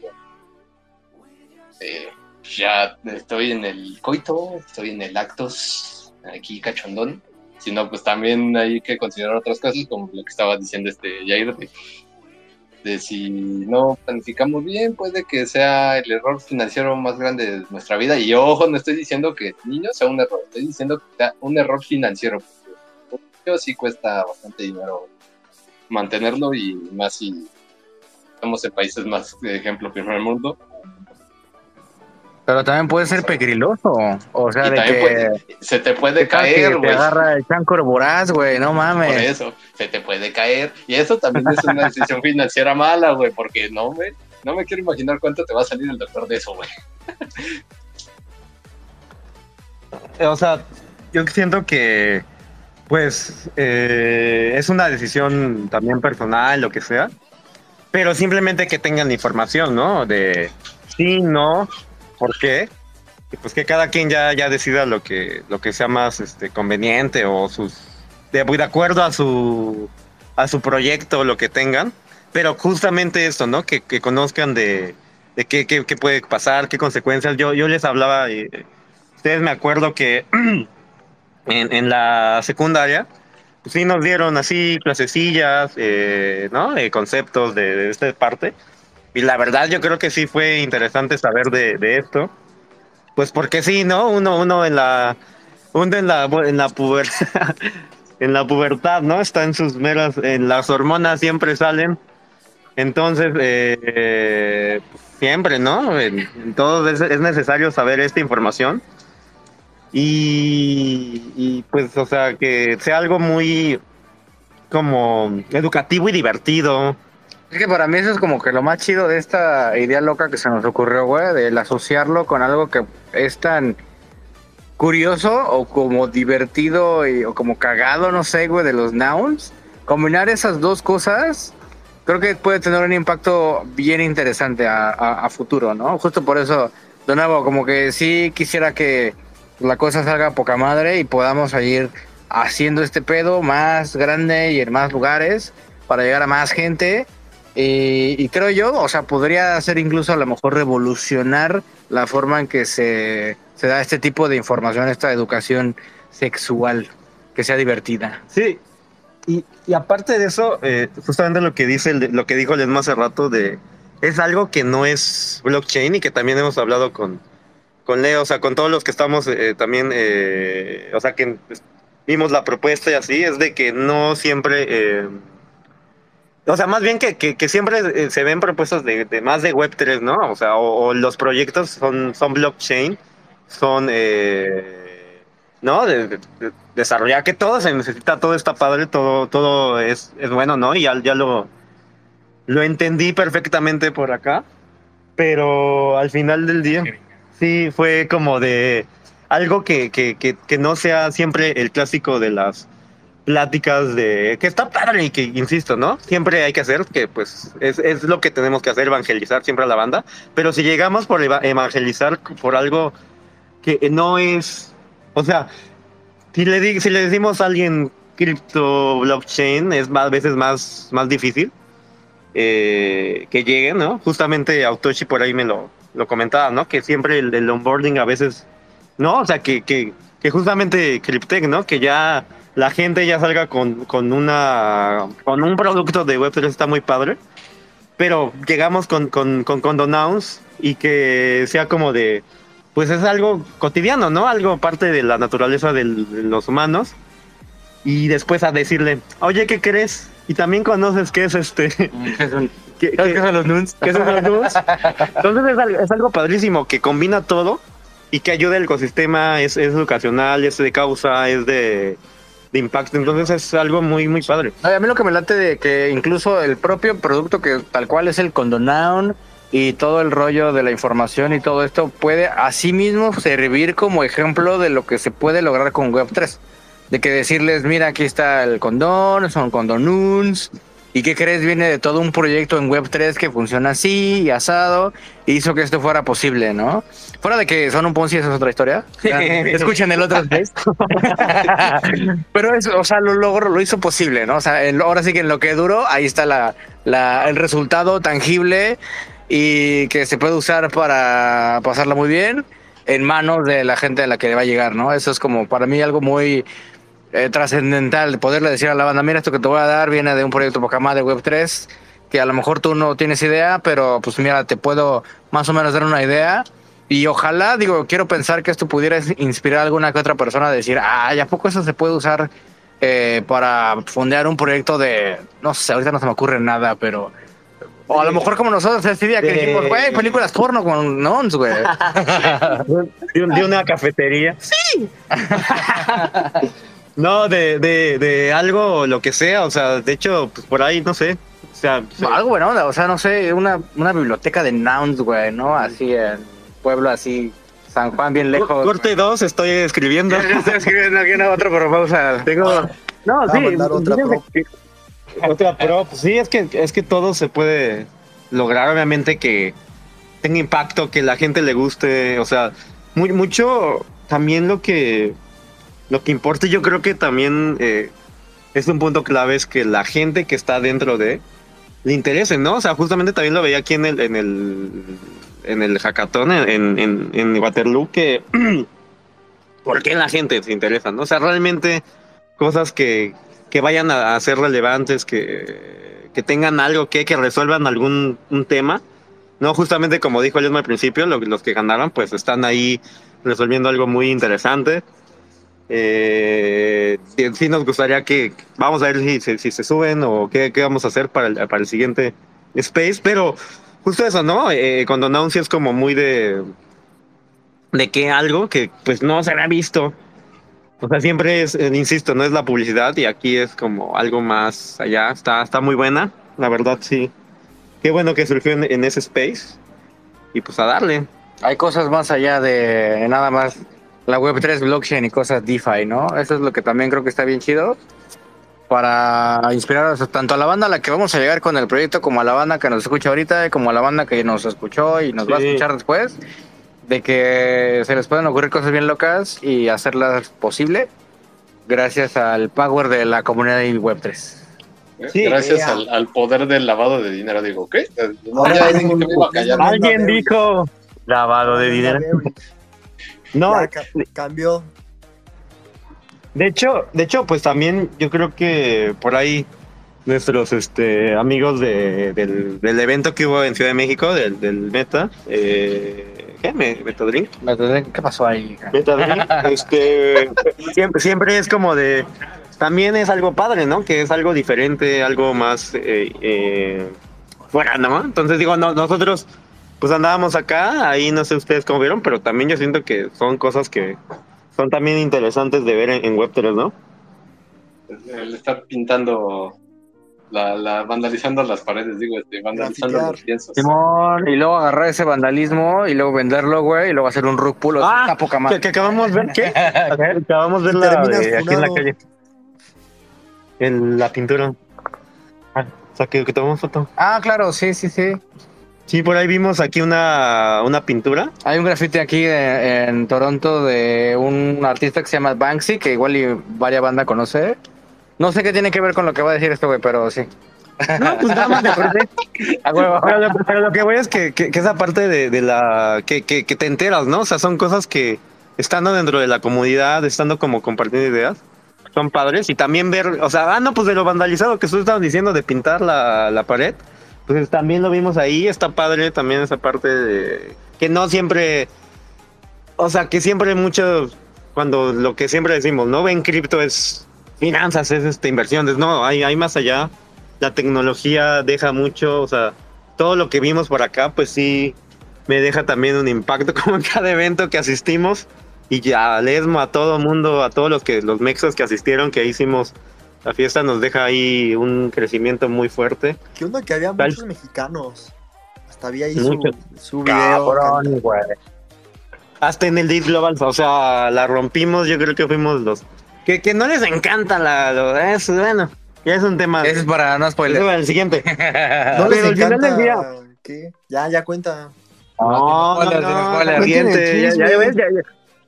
eh, ya estoy en el coito, estoy en el actos, aquí cachondón, sino pues también hay que considerar otras cosas, como lo que estaba diciendo este Jair, de, si no planificamos bien, puede que sea el error financiero más grande de nuestra vida, y ojo, no estoy diciendo que niños sea un error, estoy diciendo que sea un error financiero, porque niño sí cuesta bastante dinero mantenerlo, y más si estamos en países más, de ejemplo, primer mundo, Pero también puede ser pegriloso. O sea, Y de también que, puede- se te puede ¿qué tal que caer, te güey. agarra el chancro voraz, güey, no Por mames. eso, se te puede caer. Y eso también es una decisión financiera mala, güey, porque no me, no me quiero imaginar cuánto te va a salir el doctor de eso, güey. O sea, yo siento que, pues, eh, es una decisión también personal, lo que sea, pero simplemente que tengan información, ¿no? De sí, no, por qué, pues que cada quien ya, ya decida lo que, lo que sea más este, conveniente o sus, de, acuerdo a su, a su proyecto, lo que tengan, pero justamente esto, ¿no? Que, que conozcan de, de qué, qué, puede pasar, qué consecuencias. Yo, yo les hablaba, y, ustedes me acuerdo que en, en la secundaria, pues sí nos dieron así clasecillas, eh, ¿no? Eh, conceptos de, de esta parte. Y la verdad yo creo que sí fue interesante saber de, esto. Pues porque sí, ¿no? Uno, uno en la un en la, en la pubertad, en la pubertad, ¿no? Está en sus meras, en las hormonas siempre salen. Entonces, eh, siempre, ¿no? En, en todo es, es necesario saber esta información. Y, y, pues, o sea, que sea algo muy como educativo y divertido. Es que para mí eso es como que lo más chido de esta idea loca que se nos ocurrió, güey, del asociarlo con algo que es tan curioso o como divertido y, o como cagado, no sé, güey, de los nouns. Combinar esas dos cosas creo que puede tener un impacto bien interesante a, a, a futuro, ¿no? Justo por eso, de nuevo, como que sí quisiera que la cosa salga poca madre y podamos ir haciendo este pedo más grande y en más lugares para llegar a más gente. Y, y, creo yo, o sea, podría ser incluso a lo mejor revolucionar la forma en que se, se da este tipo de información, esta educación sexual, que sea divertida. Sí, y, y aparte de eso, eh, justamente lo que dice el, lo que dijo Lesmo hace rato de es algo que no es blockchain y que también hemos hablado con, con Leo, o sea, con todos los que estamos eh, también, eh, o sea, que vimos la propuesta y así, es de que no siempre, eh, o sea, más bien que, que, que siempre eh, se ven propuestas de, de, más de Web3, ¿no? O sea, o, o los proyectos son, son blockchain, son, eh, ¿no? De, de, desarrollar que todo se necesita, todo está padre, todo, todo es, es bueno, ¿no? Y ya, ya lo, lo entendí perfectamente por acá, pero al final del día, sí, fue como de algo que, que, que, que no sea siempre el clásico de las pláticas de que está padre y que insisto, ¿no? Siempre hay que hacer, que pues es, es lo que tenemos que hacer, evangelizar siempre a la banda, pero si llegamos por evangelizar por algo que no es, o sea, si le, di, si le decimos a alguien cripto blockchain es a veces más, más difícil eh, que llegue, ¿no? Justamente Autoshi por ahí me lo, lo comentaba, ¿no? Que siempre el, el onboarding a veces, ¿no? O sea, que, que, que justamente Cryptech, ¿no? Que ya la gente ya salga con, con, una, con un producto de Web3 está muy padre, pero llegamos con, con, con, con Donouns y que sea como de, pues es algo cotidiano, ¿no? Algo parte de la naturaleza del, de los humanos. Y después a decirle, oye, ¿qué crees? Y también conoces qué es este. ¿Qué, qué, son los nuns? ¿Qué son los nuns? Entonces es algo, es algo padrísimo que combina todo y que ayuda al ecosistema, es, es educacional, es de causa, es de, de impacto. Entonces es algo muy, muy padre. A mí lo que me late de que incluso el propio producto que tal cual es el Condonoun y todo el rollo de la información y todo esto puede asimismo servir como ejemplo de lo que se puede lograr con Web3. De que decirles, mira, aquí está el condón, son condonuns, ¿Y qué crees? Viene de todo un proyecto en Web3 que funciona así y asado. Hizo que esto fuera posible, ¿no? Fuera de que son un Ponzi, esa es otra historia. Escuchen el otro Pero eso, o sea, lo logró, lo hizo posible, ¿no? O sea, ahora sí que en lo que duró, ahí está la, la, el resultado tangible y que se puede usar para pasarla muy bien en manos de la gente a la que le va a llegar, ¿no? Eso es como para mí algo muy eh, trascendental poderle decir a la banda, mira, esto que te voy a dar viene de un proyecto poca más de Web3, que a lo mejor tú no tienes idea, pero pues mira, te puedo más o menos dar una idea. Y ojalá, digo, quiero pensar que esto pudiera inspirar a alguna que otra persona a decir, ah, ¿ya poco eso se puede usar eh, para fondear un proyecto de, no sé, ahorita no se me ocurre nada, pero... O a lo mejor como nosotros ese día que dijimos, güey, películas porno con nons, güey. de, de una cafetería. Sí. No, de, de, de algo, lo que sea, o sea, de hecho, pues por ahí, no sé. O sea, sí. algo bueno, o sea, no sé, una, una biblioteca de nouns, güey, ¿no? Así en pueblo así, San Juan, bien lejos. Corte 2, estoy escribiendo. estoy escribiendo aquí una otra, pero pausa. Tengo. No, sí. Otra pro. otra pro. Sí, es que, es que todo se puede lograr, obviamente, que tenga impacto, que la gente le guste, o sea, muy, mucho también lo que lo que importa, yo creo que también eh, es un punto clave es que la gente que está dentro de le interese, ¿no? O sea, justamente también lo veía aquí en el en el en el hackathon en, en, en Waterloo que ¿por qué la gente se interesa, no? O sea, realmente cosas que, que vayan a, a ser relevantes, que, que tengan algo que, que resuelvan algún un tema. No, justamente como dijo Eliasma al principio, lo, los que ganaron pues están ahí resolviendo algo muy interesante. Eh, sí, sí nos gustaría que, vamos a ver si, si, si se suben o qué, qué vamos a hacer para el, para el siguiente Space, pero justo eso, ¿no? Eh, cuando anuncias como muy de, de que algo que pues no se había visto. O sea, siempre es, eh, insisto, no es la publicidad y aquí es como algo más allá. Está, está muy buena, la verdad, sí. Qué bueno que surgió en, en ese space. Y pues a darle. Hay cosas más allá de nada más la Web3, blockchain y cosas DeFi, ¿no? Eso es lo que también creo que está bien chido para inspirar a- tanto a la banda a la que vamos a llegar con el proyecto como a la banda que nos escucha ahorita, como a la banda que nos escuchó y nos va a escuchar después, de que se les pueden ocurrir cosas bien locas y hacerlas posible gracias al power de la comunidad de Web3. Sí, Gracias al, al poder del lavado de dinero, digo, ¿qué? No, ya Alguien dijo lavado de dinero. No, Ya ca- cambió. de hecho, de hecho, pues también yo creo que por ahí nuestros este amigos de, del, del evento que hubo en Ciudad de México, del, del Meta, eh, ¿qué? Me- Metadrink. ¿Qué pasó ahí? Metadrink, este, siempre, siempre es como de, también es algo padre, ¿no? Que es algo diferente, algo más eh, eh, fuera, ¿no? Entonces digo, no, nosotros pues andábamos acá, ahí no sé ustedes cómo vieron, pero también yo siento que son cosas que son también interesantes de ver en, en Web3, ¿no? El estar pintando, la, la, vandalizando las paredes, digo, este, vandalizando los piensos. Simón, y luego agarrar ese vandalismo y luego venderlo, güey, y luego hacer un rug pull. o Ah, está poca Que, madre. que acabamos de ver, ¿qué? Acabamos de ver la, de aquí en la calle. En la pintura. Ah, o sea, que, que tomamos foto. Ah, claro, sí, sí, sí. Sí, por ahí vimos aquí una, una pintura. Hay un grafiti aquí de- en Toronto de un artista que se llama Banksy, que igual y varias banda conoce. No sé qué tiene que ver con lo que va a decir este güey, pero sí. No, pues nada más huevo. Pero, lo- pero lo que voy es que, que, que esa parte de, de la. Que, que, que te enteras, ¿no? O sea, son cosas que estando dentro de la comunidad, estando como compartiendo ideas, son padres. Y también ver, o sea, ah, no, pues de lo vandalizado que ustedes estaban diciendo de pintar la, la pared, pues también lo vimos ahí. Está padre también esa parte de. Que no siempre. O sea, que siempre muchos. Cuando lo que siempre decimos, ¿no? Ven cripto es finanzas, es este, inversiones. No, hay, hay más allá la tecnología deja mucho, o sea, todo lo que vimos por acá, pues sí, me deja también un impacto como en cada evento que asistimos. Y ya Lesmo, a todo mundo, a todos los que los mexas que asistieron, que hicimos la fiesta, nos deja ahí un crecimiento muy fuerte. ¿Qué onda? Que había Tal- muchos mexicanos. Hasta había ahí su, Muchos. su video. Cabrón, güey. Hasta en el Deep Global, o sea, la rompimos, yo creo que fuimos los... Que, que no les encanta la... Lo, es, bueno, ya es un tema... Ese es para no Eso spoiler. para el siguiente. No les Pero final encanta. del día- ¿Qué? Ya, ya cuenta. No, no, sin no, spoilers. siguiente, ya, Cuenten ya el ves,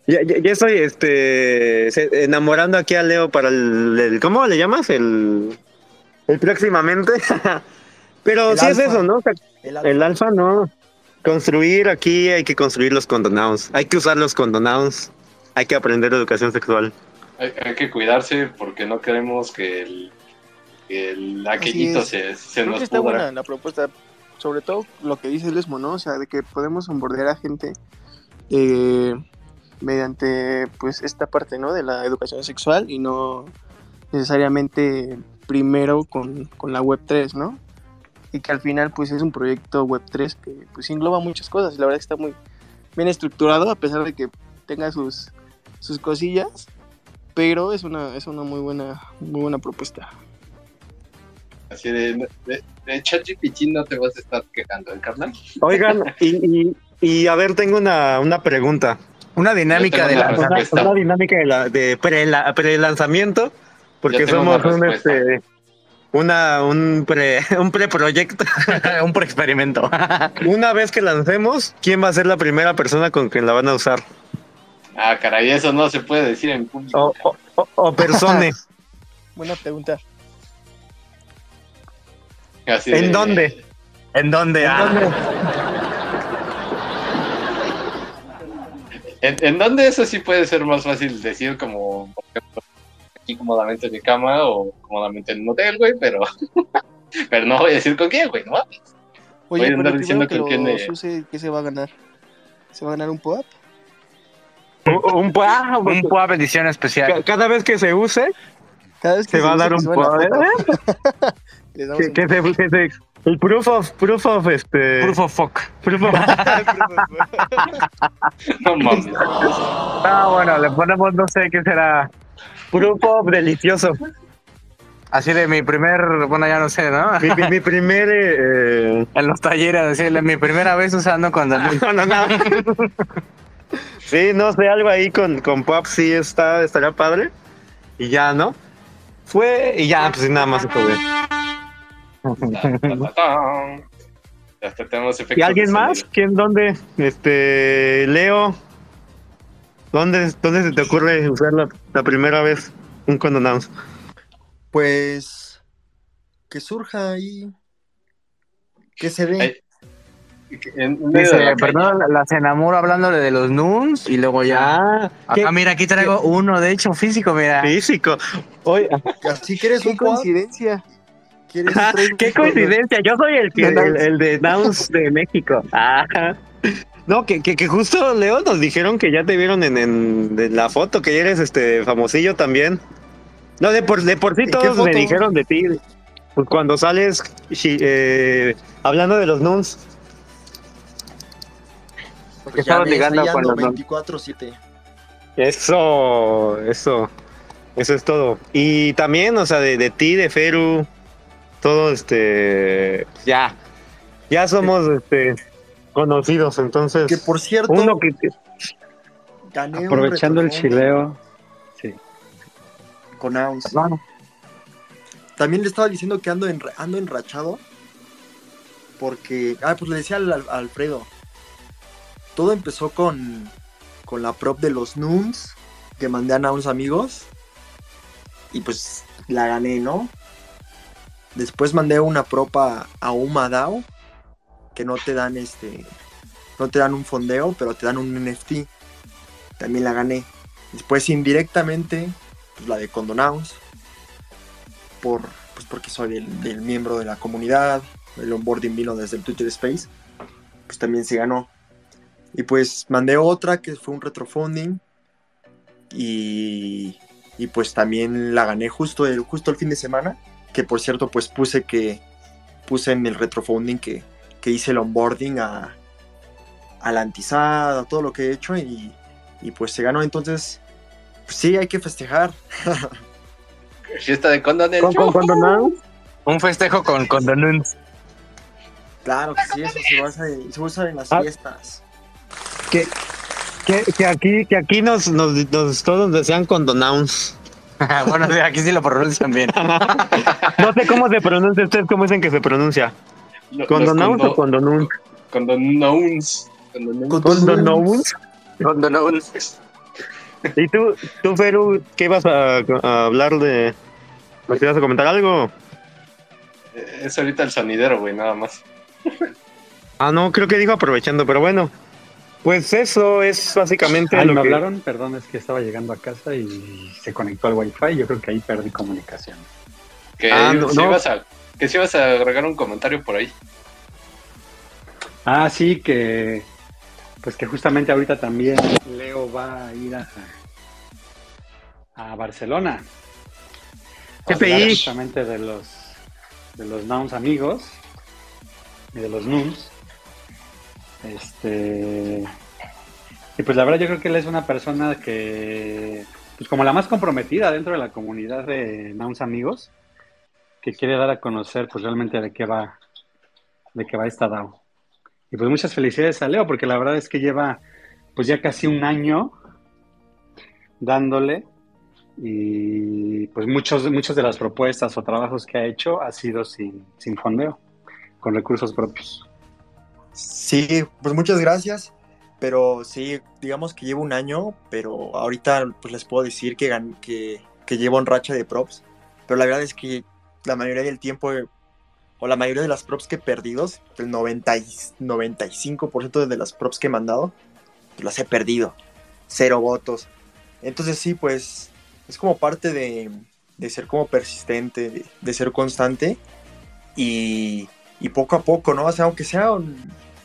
ya, ya, ya, estoy este, enamorando aquí a Leo para el, el- ¿cómo le llamas? El, el próximamente. Pero El sí es eso, ¿no? O sea, El, el alfa no. Construir aquí hay que construir los condonados. Hay que usar los condonados. Hay que aprender educación sexual. Hay, hay que cuidarse porque no queremos que el, que el aquellito se, se Creo nos que está pudra. buena la propuesta. Sobre todo lo que dice Lesmo, ¿no? O sea, de que podemos bombardear a gente eh, mediante pues esta parte, ¿no? De la educación sexual y no necesariamente primero con, con la web 3, ¿no? Y que al final pues es un proyecto web 3 que pues engloba muchas cosas y la verdad que está muy bien estructurado a pesar de que tenga sus, sus cosillas, pero es una, es una muy buena, muy buena propuesta. Así de, de, de ChatGPT no te vas a estar quejando, ¿eh, carnal? Oigan, y, y, y a ver, tengo una, una pregunta. Una dinámica de la... una dinámica de, la, de pre- pre-lanzamiento, porque Ya tengo somos una un, este, una, un, pre, un preproyecto. un experimento. Una vez que lancemos, ¿quién va a ser la primera persona con quien la van a usar? Ah, caray, eso no se puede decir en público. O, o, o- o persone. Buena pregunta. Así ¿En de- dónde? ¿En dónde? Ah, ¿En, en dónde eso sí puede ser más fácil decir como, por ejemplo, aquí cómodamente en mi cama o cómodamente en un hotel, güey, pero, pero no voy a decir con quién, güey, ¿no? Voy Oye, a andar diciendo que con quién, eh. ¿qué se va a ganar? ¿Se va a ganar un POAP? Un, un ah, Un PUA bendición especial. ca- cada vez que se use, Cada vez que se va a dar un les damos Que, un- que se, que se- el proof of, proof of, este... Proof of fuck. proof of- No mames. Ah, bueno, le ponemos, no sé qué será. Proof of delicioso. Así de mi primer, bueno, ya no sé, ¿no? Mi, mi- mi primer... eh, En los talleres, decirle mi primera vez usando condón. No, no, no. Sí, no sé, algo ahí con, con Pop sí está, estaría padre. Y ya, ¿no? Fue, y ya, pues nada más se fue. Ya hasta tenemos efectos. ¿Y alguien más? ¿Quién, dónde? Este, Leo. ¿Dónde, dónde se te ocurre usar la, la primera vez un condonaus? Pues que surja ahí. Que se dé. Dice, la calle. perdón, las enamoro hablándole de los nuns y luego ya. Ah, qué Acá, mira, aquí traigo uno, de hecho, físico, mira. físico. Oye, Así que eres Qué un coincidencia. ¿Quieres ah, qué coincidencia. Yo soy el, que- el, el de Nouns de México. Ajá. No, que, que, que justo, Leo, nos dijeron que ya te vieron en, en, en la foto, que ya eres este famosillo también. No, de por, de por sí ¿En qué todos me dijeron de ti. Pues cuando sales eh, hablando de los nuns. Que ya estabas ves, ligando con los dos. 24/7. Eso, eso, eso es todo. Y también, o sea, de, de ti, de Feru, todo este, ya, ya somos este conocidos, entonces. Que por cierto, uno que que- gané un Aprovechando el chileo. Sí. con Aus. No, no. También le estaba diciendo que ando, en, ando enrachado. Porque. Ah, pues le decía al, Alfredo. Todo empezó con. Con la prop de los Noons. Que mandé a unos amigos. Y pues la gané, ¿no? Después mandé una prop a, a Uma DAO. Que no te dan este. No te dan un fondeo, pero te dan un NFT. También la gané. Después indirectamente. Pues la de Condonaus por, pues porque soy el, el miembro de la comunidad, el onboarding vino desde el Twitter Space, pues también se ganó. Y pues mandé otra que fue un retrofunding y, y pues también la gané justo el, justo el fin de semana, que por cierto pues puse que puse en el retrofunding que, que hice el onboarding a, a la antizada, a todo lo que he hecho y, y pues se ganó entonces, pues sí, hay que festejar. Fiesta de condón con. Un festejo con condonuns. Claro que sí, eso se usa, se usa en las Ah. fiestas. Que, que, que aquí, que aquí nos, nos, nos- todos desean Condonauns. bueno, aquí sí lo pronuncian bien. No sé cómo se pronuncia, ustedes cómo dicen que se pronuncia. ¿Condonauns o Condonauns? Condonauns. Condonauns. Condonuns. ¿Y tú, tú, Feru, qué ibas a, a hablar de... ¿Me ibas a comentar algo? Es ahorita el sonidero, güey, nada más. Ah, no, creo que dijo aprovechando, pero bueno. Pues eso es básicamente Ah, lo me que... hablaron, perdón, es que estaba llegando a casa y se conectó al wifi. Yo creo que ahí perdí comunicación. Que, Ah, no, si no. Ibas a, que si ibas a agregar un comentario por ahí. Ah, sí, que pues que justamente ahorita también Leo va a ir a, a Barcelona. Justamente de los de los Nouns amigos y de los Nuns. Este y pues la verdad yo creo que él es una persona que pues como la más comprometida dentro de la comunidad de Nouns amigos que quiere dar a conocer pues realmente de qué va de qué va esta DAO. Y pues muchas felicidades a Leo, porque la verdad es que lleva pues ya casi un año dándole y pues muchos, muchas de las propuestas o trabajos que ha hecho ha sido sin, sin fondeo, con recursos propios. Sí, pues muchas gracias. Pero sí, digamos que llevo un año, pero ahorita pues les puedo decir que, que, que llevo en racha de props. Pero la verdad es que la mayoría del tiempo, o la mayoría de las props que he perdido, el 90 y- 95% de las props que he mandado, pues las he perdido. Cero votos. Entonces sí, pues es como parte de, de ser como persistente, de, de ser constante. Y, y poco a poco, ¿no? O sea, aunque sea un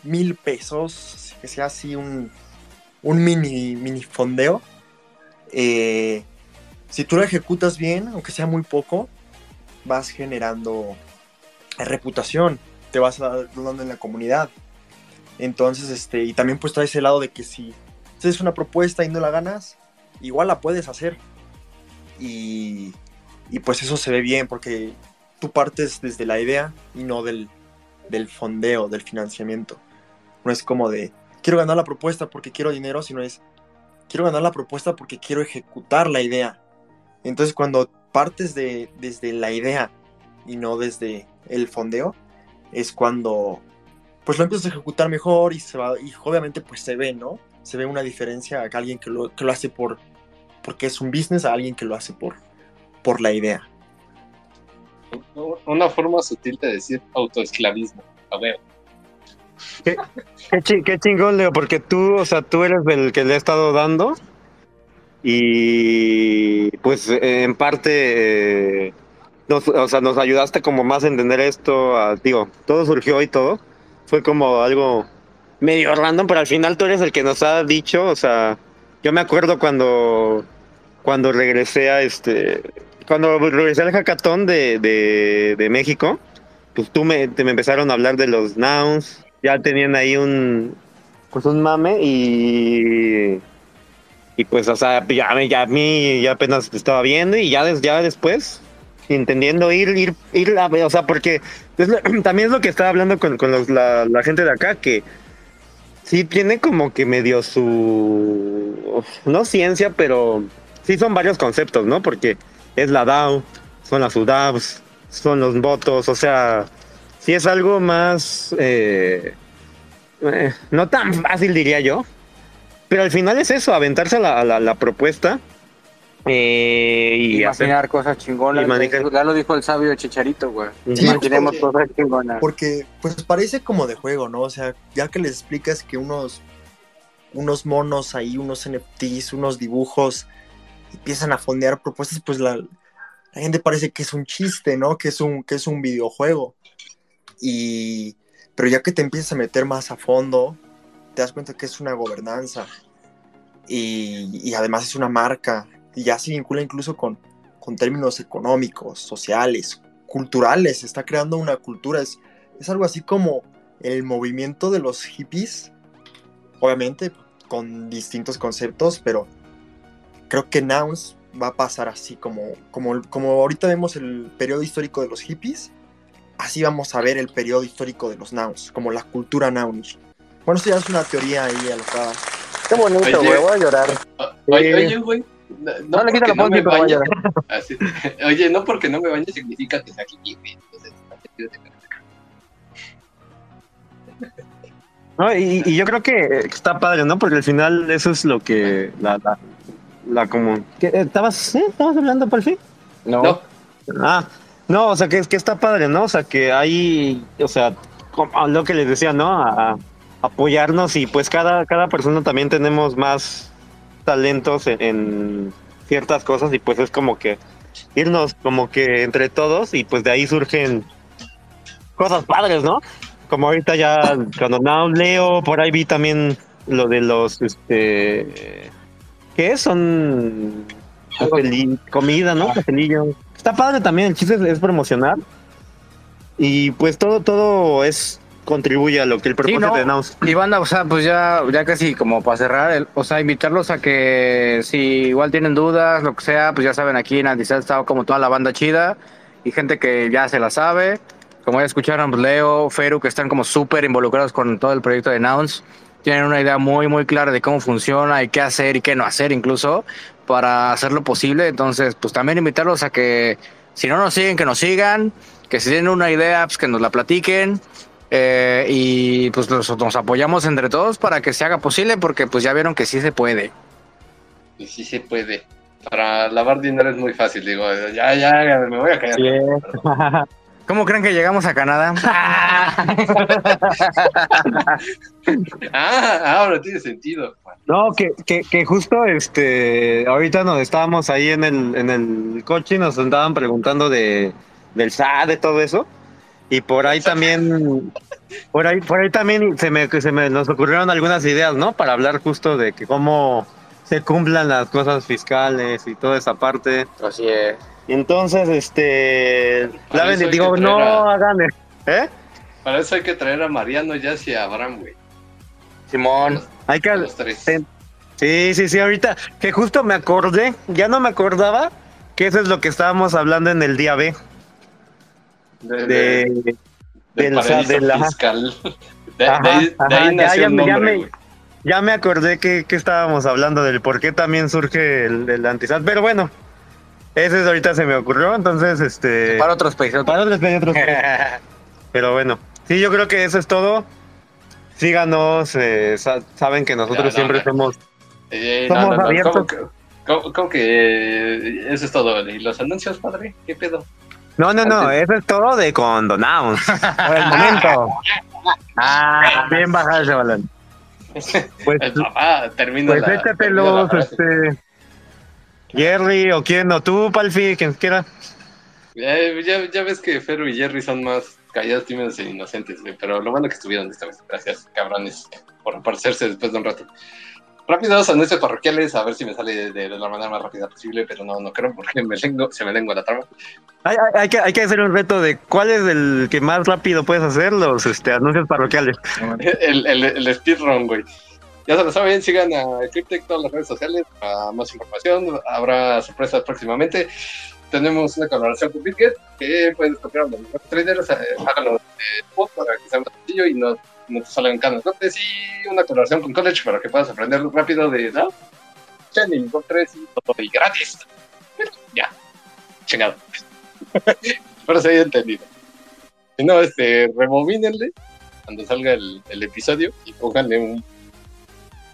mil pesos, que sea así un, un mini, mini fondeo. Eh, si tú lo ejecutas bien, aunque sea muy poco, vas generando reputación, te vas dando en la comunidad. Entonces, este, y también pues trae ese lado de que si haces una propuesta y no la ganas, igual la puedes hacer. Y, y pues eso se ve bien porque tú partes desde la idea y no del, del fondeo, del financiamiento. No es como de, quiero ganar la propuesta porque quiero dinero, sino es, quiero ganar la propuesta porque quiero ejecutar la idea. Entonces cuando partes de, desde la idea y no desde el fondeo, es cuando pues lo empiezas a ejecutar mejor y se va, y obviamente pues se ve, ¿no? Se ve una diferencia a alguien que lo, que lo hace por porque es un business a alguien que lo hace por, por la idea. Una forma sutil de decir autoesclavismo. A ver. Qué, qué, chingón, Leo, porque tú, o sea, tú eres el que le ha estado dando y pues en parte nos, o sea, nos ayudaste como más a entender esto, a, digo, todo surgió y todo, fue como algo medio random, pero al final tú eres el que nos ha dicho, o sea, yo me acuerdo cuando cuando regresé a este cuando regresé al hackathon de, de, México, pues tú me, te me empezaron a hablar de los nouns, ya tenían ahí un, pues un mame y, y pues, o sea, ya, ya a mí ya apenas estaba viendo y ya, ya después, entendiendo ir, ir, ir, a, o sea, porque también es lo que estaba hablando con, con los, la, la gente de acá, que sí tiene como que medio su, no ciencia, pero sí son varios conceptos, ¿no? Porque es la DAO, son las UDAVs, son los votos, o sea, si es algo más, eh, eh, no tan fácil diría yo, pero al final es eso, aventarse a la, propuesta eh, y imaginar cosas chingonas. Ya lo dijo el sabio Chicharito, güey. Imaginemos cosas chingonas. Porque pues parece como de juego, ¿no? O sea, ya que les explicas que unos unos monos ahí, unos NFTs, unos dibujos empiezan a fondear propuestas, pues la, gente parece que es un chiste, ¿no? Que es un, que es un videojuego. Y, pero ya que te empiezas a meter más a fondo, te das cuenta que es una gobernanza. Y, además es una marca. Y ya se vincula incluso con, con términos económicos, sociales, culturales. Está creando una cultura. Es, es algo así como el movimiento de los hippies. Obviamente con distintos conceptos, pero creo que Nouns va a pasar así como, como, como ahorita vemos el periodo histórico de los hippies, así vamos a ver el periodo histórico de los Nouns, como la cultura Nounish. Bueno, esto ya es una teoría ahí alocada. Qué bonito, güey, voy a llorar. Oye, oye, güey. No, le quita la no me bañe. Oye, no porque no me bañe significa que sea hippie, Entonces, no, y, y, yo creo que está padre, ¿no? Porque al final eso es lo que la, la, la común. ¿Estabas, ¿eh? ¿Estabas hablando por fin? No. Ah, no, o sea, que, que está padre, ¿no? O sea, que hay, o sea, como lo que les decía, ¿no? A, apoyarnos y pues cada, cada persona también tenemos más talentos en, ciertas cosas y pues es como que irnos como que entre todos y pues de ahí surgen cosas padres, ¿no? Como ahorita ya cuando no leo, por ahí vi también lo de los, este, ¿Qué son comida, ¿no? Cafelillo. Está padre también, el chiste es, promocionar. Y pues todo, todo es contribuye a lo que el propósito de Naus. Y banda, o sea, pues ya, ya casi como para cerrar, o sea, invitarlos a que si igual tienen dudas, lo que sea, pues ya saben, aquí en Andisal está como toda la banda chida y gente que ya se la sabe. Como ya escucharon, pues, Leo, Feru, que están como súper involucrados con todo el proyecto de Nouns tienen una idea muy, muy clara de cómo funciona y qué hacer y qué no hacer incluso para hacerlo posible. Entonces, pues también invitarlos a que si no nos siguen, que nos sigan, que si tienen una idea, pues que nos la platiquen. Eh, y pues nos, nos, apoyamos entre todos para que se haga posible porque pues ya vieron que sí se puede. Y sí se puede. Para lavar dinero es muy fácil, digo, ya, ya, me voy a callar. ¿Cómo creen que llegamos a Canadá? ah, ahora tiene sentido. No, que, que, que, justo este, ahorita nos estábamos ahí en el, en el coche y nos andaban preguntando de, del SAT, de todo eso. Y por ahí también, por ahí, por ahí también se me, se me nos ocurrieron algunas ideas, ¿no? Para hablar justo de que cómo se cumplan las cosas fiscales y toda esa parte. Así es. Y entonces, este, Para la hay digo, no a- hagan, ¿eh? Para eso hay que traer a Mariano, Jazz y a Abraham, güey. Simón. Hay que, los tres. Sí. Sí, sí, ahorita que justo me acordé, ya no me acordaba que eso es lo que estábamos hablando en el día B. De, De, de- del del- ajá. fiscal. De, Ajá, de ahí, de ajá, ahí ya, nació ya el me- ya nombre, me- güey. ya me acordé que, que estábamos hablando del por qué también surge el, el antisat, pero bueno, ese es ahorita se me ocurrió, entonces este Para otros países. para otros países, otros países. pero bueno, sí, yo creo que eso es todo. Síganos, eh, sa- saben que nosotros no, siempre no. somos Eh, Somos no, no, no, abiertos. ¿cómo, que- cómo- cómo que eh, eso es todo? ¿Y los anuncios, padre? ¿Qué pedo? No, no, no, eso es todo de Condonaus. Por el momento. Ah, bien bajado ese balón. Pues, El papá termina pues la, termina la échatelos, frase. este. Jerry o quién, o tú, Palfi, quien quiera. Ya, ya, ya ves que Ferro y Jerry son más callados, tímidos e inocentes, güey, pero lo bueno que estuvieron esta vez. Gracias, cabrones, por aparecerse después de un rato. Rápidos anuncios parroquiales, a ver si me sale de, de la manera más rápida posible, pero no, no creo porque me lengo, se me lengua la trama. Hay, hay- hay que, hay que hacer un reto de cuál es el que más rápido puedes hacer los este, anuncios parroquiales. el, el, el speedrun, güey. Ya se lo saben, sigan a Cryptech todas las redes sociales para más información. Habrá sorpresas próximamente. Tenemos una colaboración con BitGet que pueden copiar a los traders, eh, háganlo de para que sea más sencillo y no, no te salgan canas. Y una colaboración con College para que puedas aprender rápido de ¿no? Channing, Top 3 y todo y gratis. Ya, chingado. Pero se haya entendido. Si no, este, rebobínenle cuando salga el, el episodio y pónganle un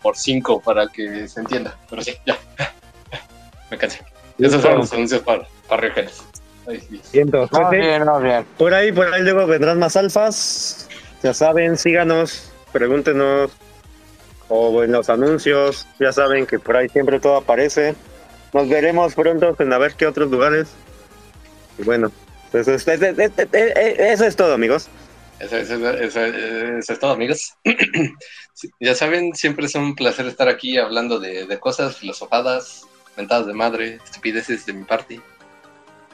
por 5 para que se entienda. Pero sí, ya. Me cansé. Esos son los anuncios para, parroquiales. Siento. Pues, sí, bien, vamos bien. por ahí, por ahí luego vendrán más alfas. Ya saben, síganos, pregúntenos. O en los anuncios, ya saben que por ahí siempre todo aparece. Nos veremos pronto en a ver qué otros lugares. Y bueno, pues, eso es, eso es- eso es todo, amigos. Eso, eso- eso- eso es todo, amigos. Ya saben, siempre es un placer estar aquí hablando de, de cosas filosofadas, mentadas de madre, estupideces de mi parte.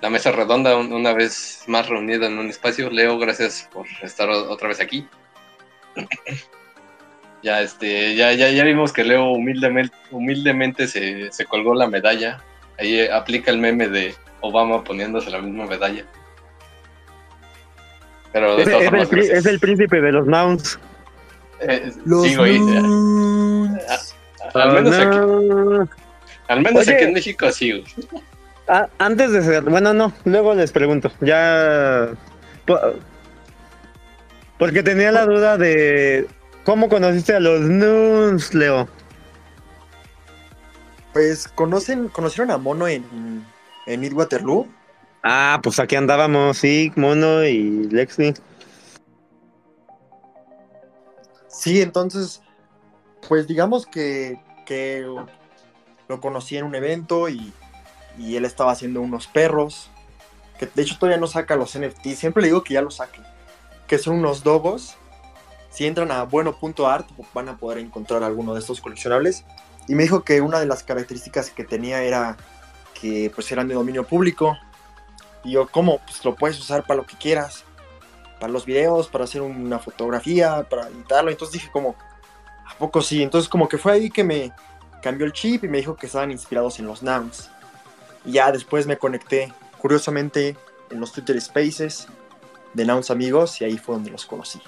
La mesa redonda, un- una vez más reunida en un espacio. Leo, gracias por estar otra vez aquí. Ya, este, ya, ya, ya vimos que Leo humildemente, humildemente se, se colgó la medalla. Ahí eh, aplica el meme de Obama poniéndose la misma medalla. Pero Es, es el, es el príncipe de los nouns. Eh, Los Nuns. al menos Oh, aquí, al menos Oye. aquí en México sí, güey. Ah, antes de ser, bueno, no, luego les pregunto. Ya. po- Porque tenía la duda de cómo conociste a los Nuns, Leo. Pues conocen, conocieron a Mono en, en Mid Waterloo. Ah, pues aquí andábamos, sí, Mono y Lexi. Sí, entonces, pues digamos que, que lo conocí en un evento y, y él estaba haciendo unos perros, que de hecho todavía no saca los NFT, siempre le digo que ya los saque, que son unos dogos. Si entran a bueno.art van a poder encontrar alguno de estos coleccionables. Y me dijo que una de las características que tenía era que pues eran de dominio público. Y yo, ¿cómo? Pues lo puedes usar para lo que quieras para los videos, para hacer una fotografía, para editarlo. Entonces dije como, ¿a poco sí? Entonces como que fue ahí que me cambió el chip y me dijo que estaban inspirados en los nouns. Y ya después me conecté, curiosamente, en los Twitter Spaces de Nouns Amigos y ahí fue donde los conocí.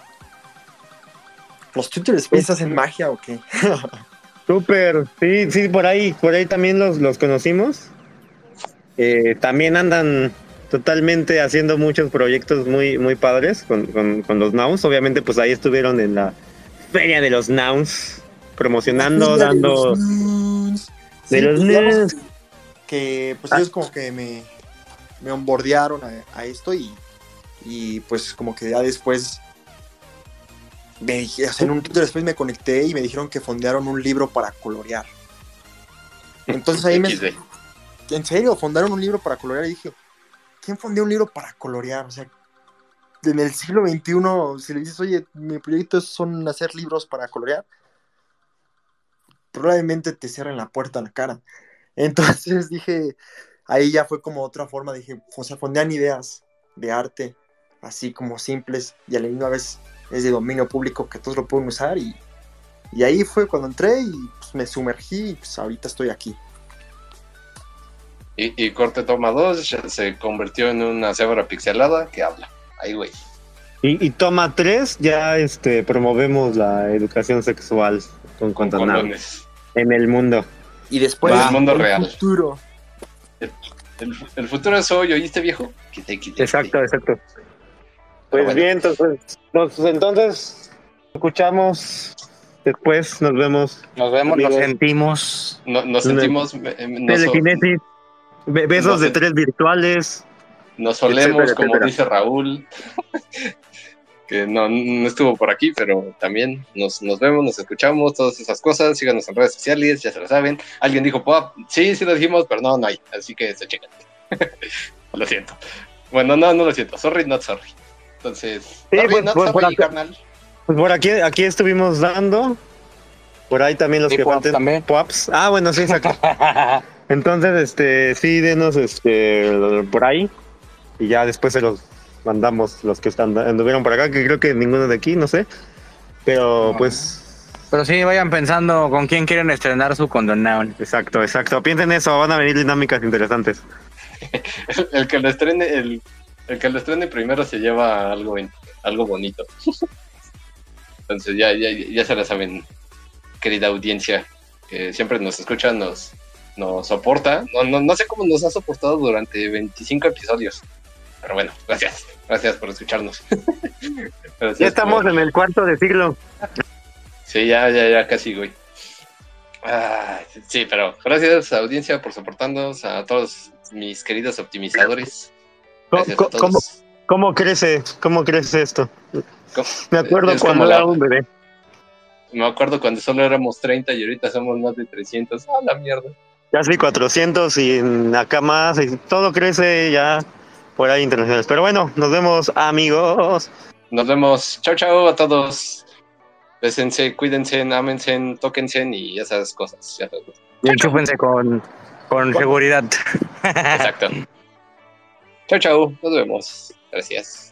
¿Los Twitter Spaces hacen magia o qué? Súper, sí, sí, por ahí, por ahí también los, los conocimos. Eh, también andan totalmente haciendo muchos proyectos muy, muy padres con, con, con los Nouns. Obviamente, pues ahí estuvieron en la Feria de los Nouns, promocionando, De dando. los Nouns. De Sí, los pues, Nouns. que pues Ah. ellos como que me, me onboardearon a, a esto y, y pues como que ya después me dije- o sea, en un Twitter después me conecté y me dijeron que fondearon un libro para colorear. Entonces ahí me... En serio, fondaron un libro para colorear y dije, ¿quién fondeó un libro para colorear? O sea, en el siglo XXI, si le dices, oye, mi proyecto son hacer libros para colorear, probablemente te cierren la puerta a la cara. Entonces dije, ahí ya fue como otra forma, dije, o sea, fondean ideas de arte, así como simples, y a la misma vez es de dominio público que todos lo pueden usar, y, y ahí fue cuando entré y pues, me sumergí, y pues ahorita estoy aquí. Y, y Corte Toma 2 se convirtió en una cebra pixelada que habla. Ahí, güey. Y, y toma tres, ya este promovemos la educación sexual con Con condones en el mundo. Y después, Va. El mundo real. futuro. El, el futuro es hoy, ¿oíste, viejo? Quite, quite, Exacto, exacto. Pues bueno. bien, entonces, nos- entonces escuchamos después, nos vemos. Nos vemos, nos sentimos. No- nos sentimos. eh, Nos, Telequinesis, besos no de tres virtuales. nos solemos, etcétera, como etcétera. dice Raúl. que no, no estuvo por aquí, pero también nos, nos vemos, nos escuchamos, todas esas cosas. Síganos en redes sociales, ya se lo saben. Alguien dijo pop, sí, sí lo dijimos, pero no, no hay. Así que se chequen. lo siento. Bueno, no, no lo siento. Sorry, not sorry. Entonces, Sí, sorry, pues, not pues, por sorry, acá. carnal. Pues por aquí, aquí estuvimos dando. Por ahí también los Y que falten. también. Pops. Ah, bueno, sí, exacto. Entonces, este, sí, denos este por ahí. Y ya después se los mandamos los que están anduvieron por acá, que creo que ninguno de aquí, no sé. Pero pues, Pero sí, vayan pensando con quién quieren estrenar su condonado. exacto, exacto. Piensen eso, van a venir dinámicas interesantes. El, el que lo estrene, el, el que lo estrene primero se lleva algo, algo bonito. Entonces ya, ya, ya se la saben, querida audiencia, que siempre nos escucha, nos, nos soporta. No, no, no sé cómo nos ha soportado durante 25 episodios. Pero bueno, gracias. Gracias por escucharnos. Gracias Ya estamos en el cuarto de siglo. Sí, ya, ya, ya casi, güey. Ah, sí, pero gracias audiencia por soportarnos, a todos mis queridos optimizadores. Gracias a ¿Cómo, todos. cómo, cómo crece, cómo crece esto? ¿Cómo? Me acuerdo Es cuando como la- era un bebé. Me acuerdo cuando solo éramos 30 y ahorita somos más de 300. ¡Ah, la mierda! Casi 400 y en acá más, y todo crece ya por ahí internacionales. Pero bueno, nos vemos amigos. Nos vemos. Chao, chao a todos. Bésense, cuídense, ámense, tóquense y esas cosas. Ya sabes. Y enchúfense con, con seguridad. Exacto. chao, chao. Nos vemos. Gracias.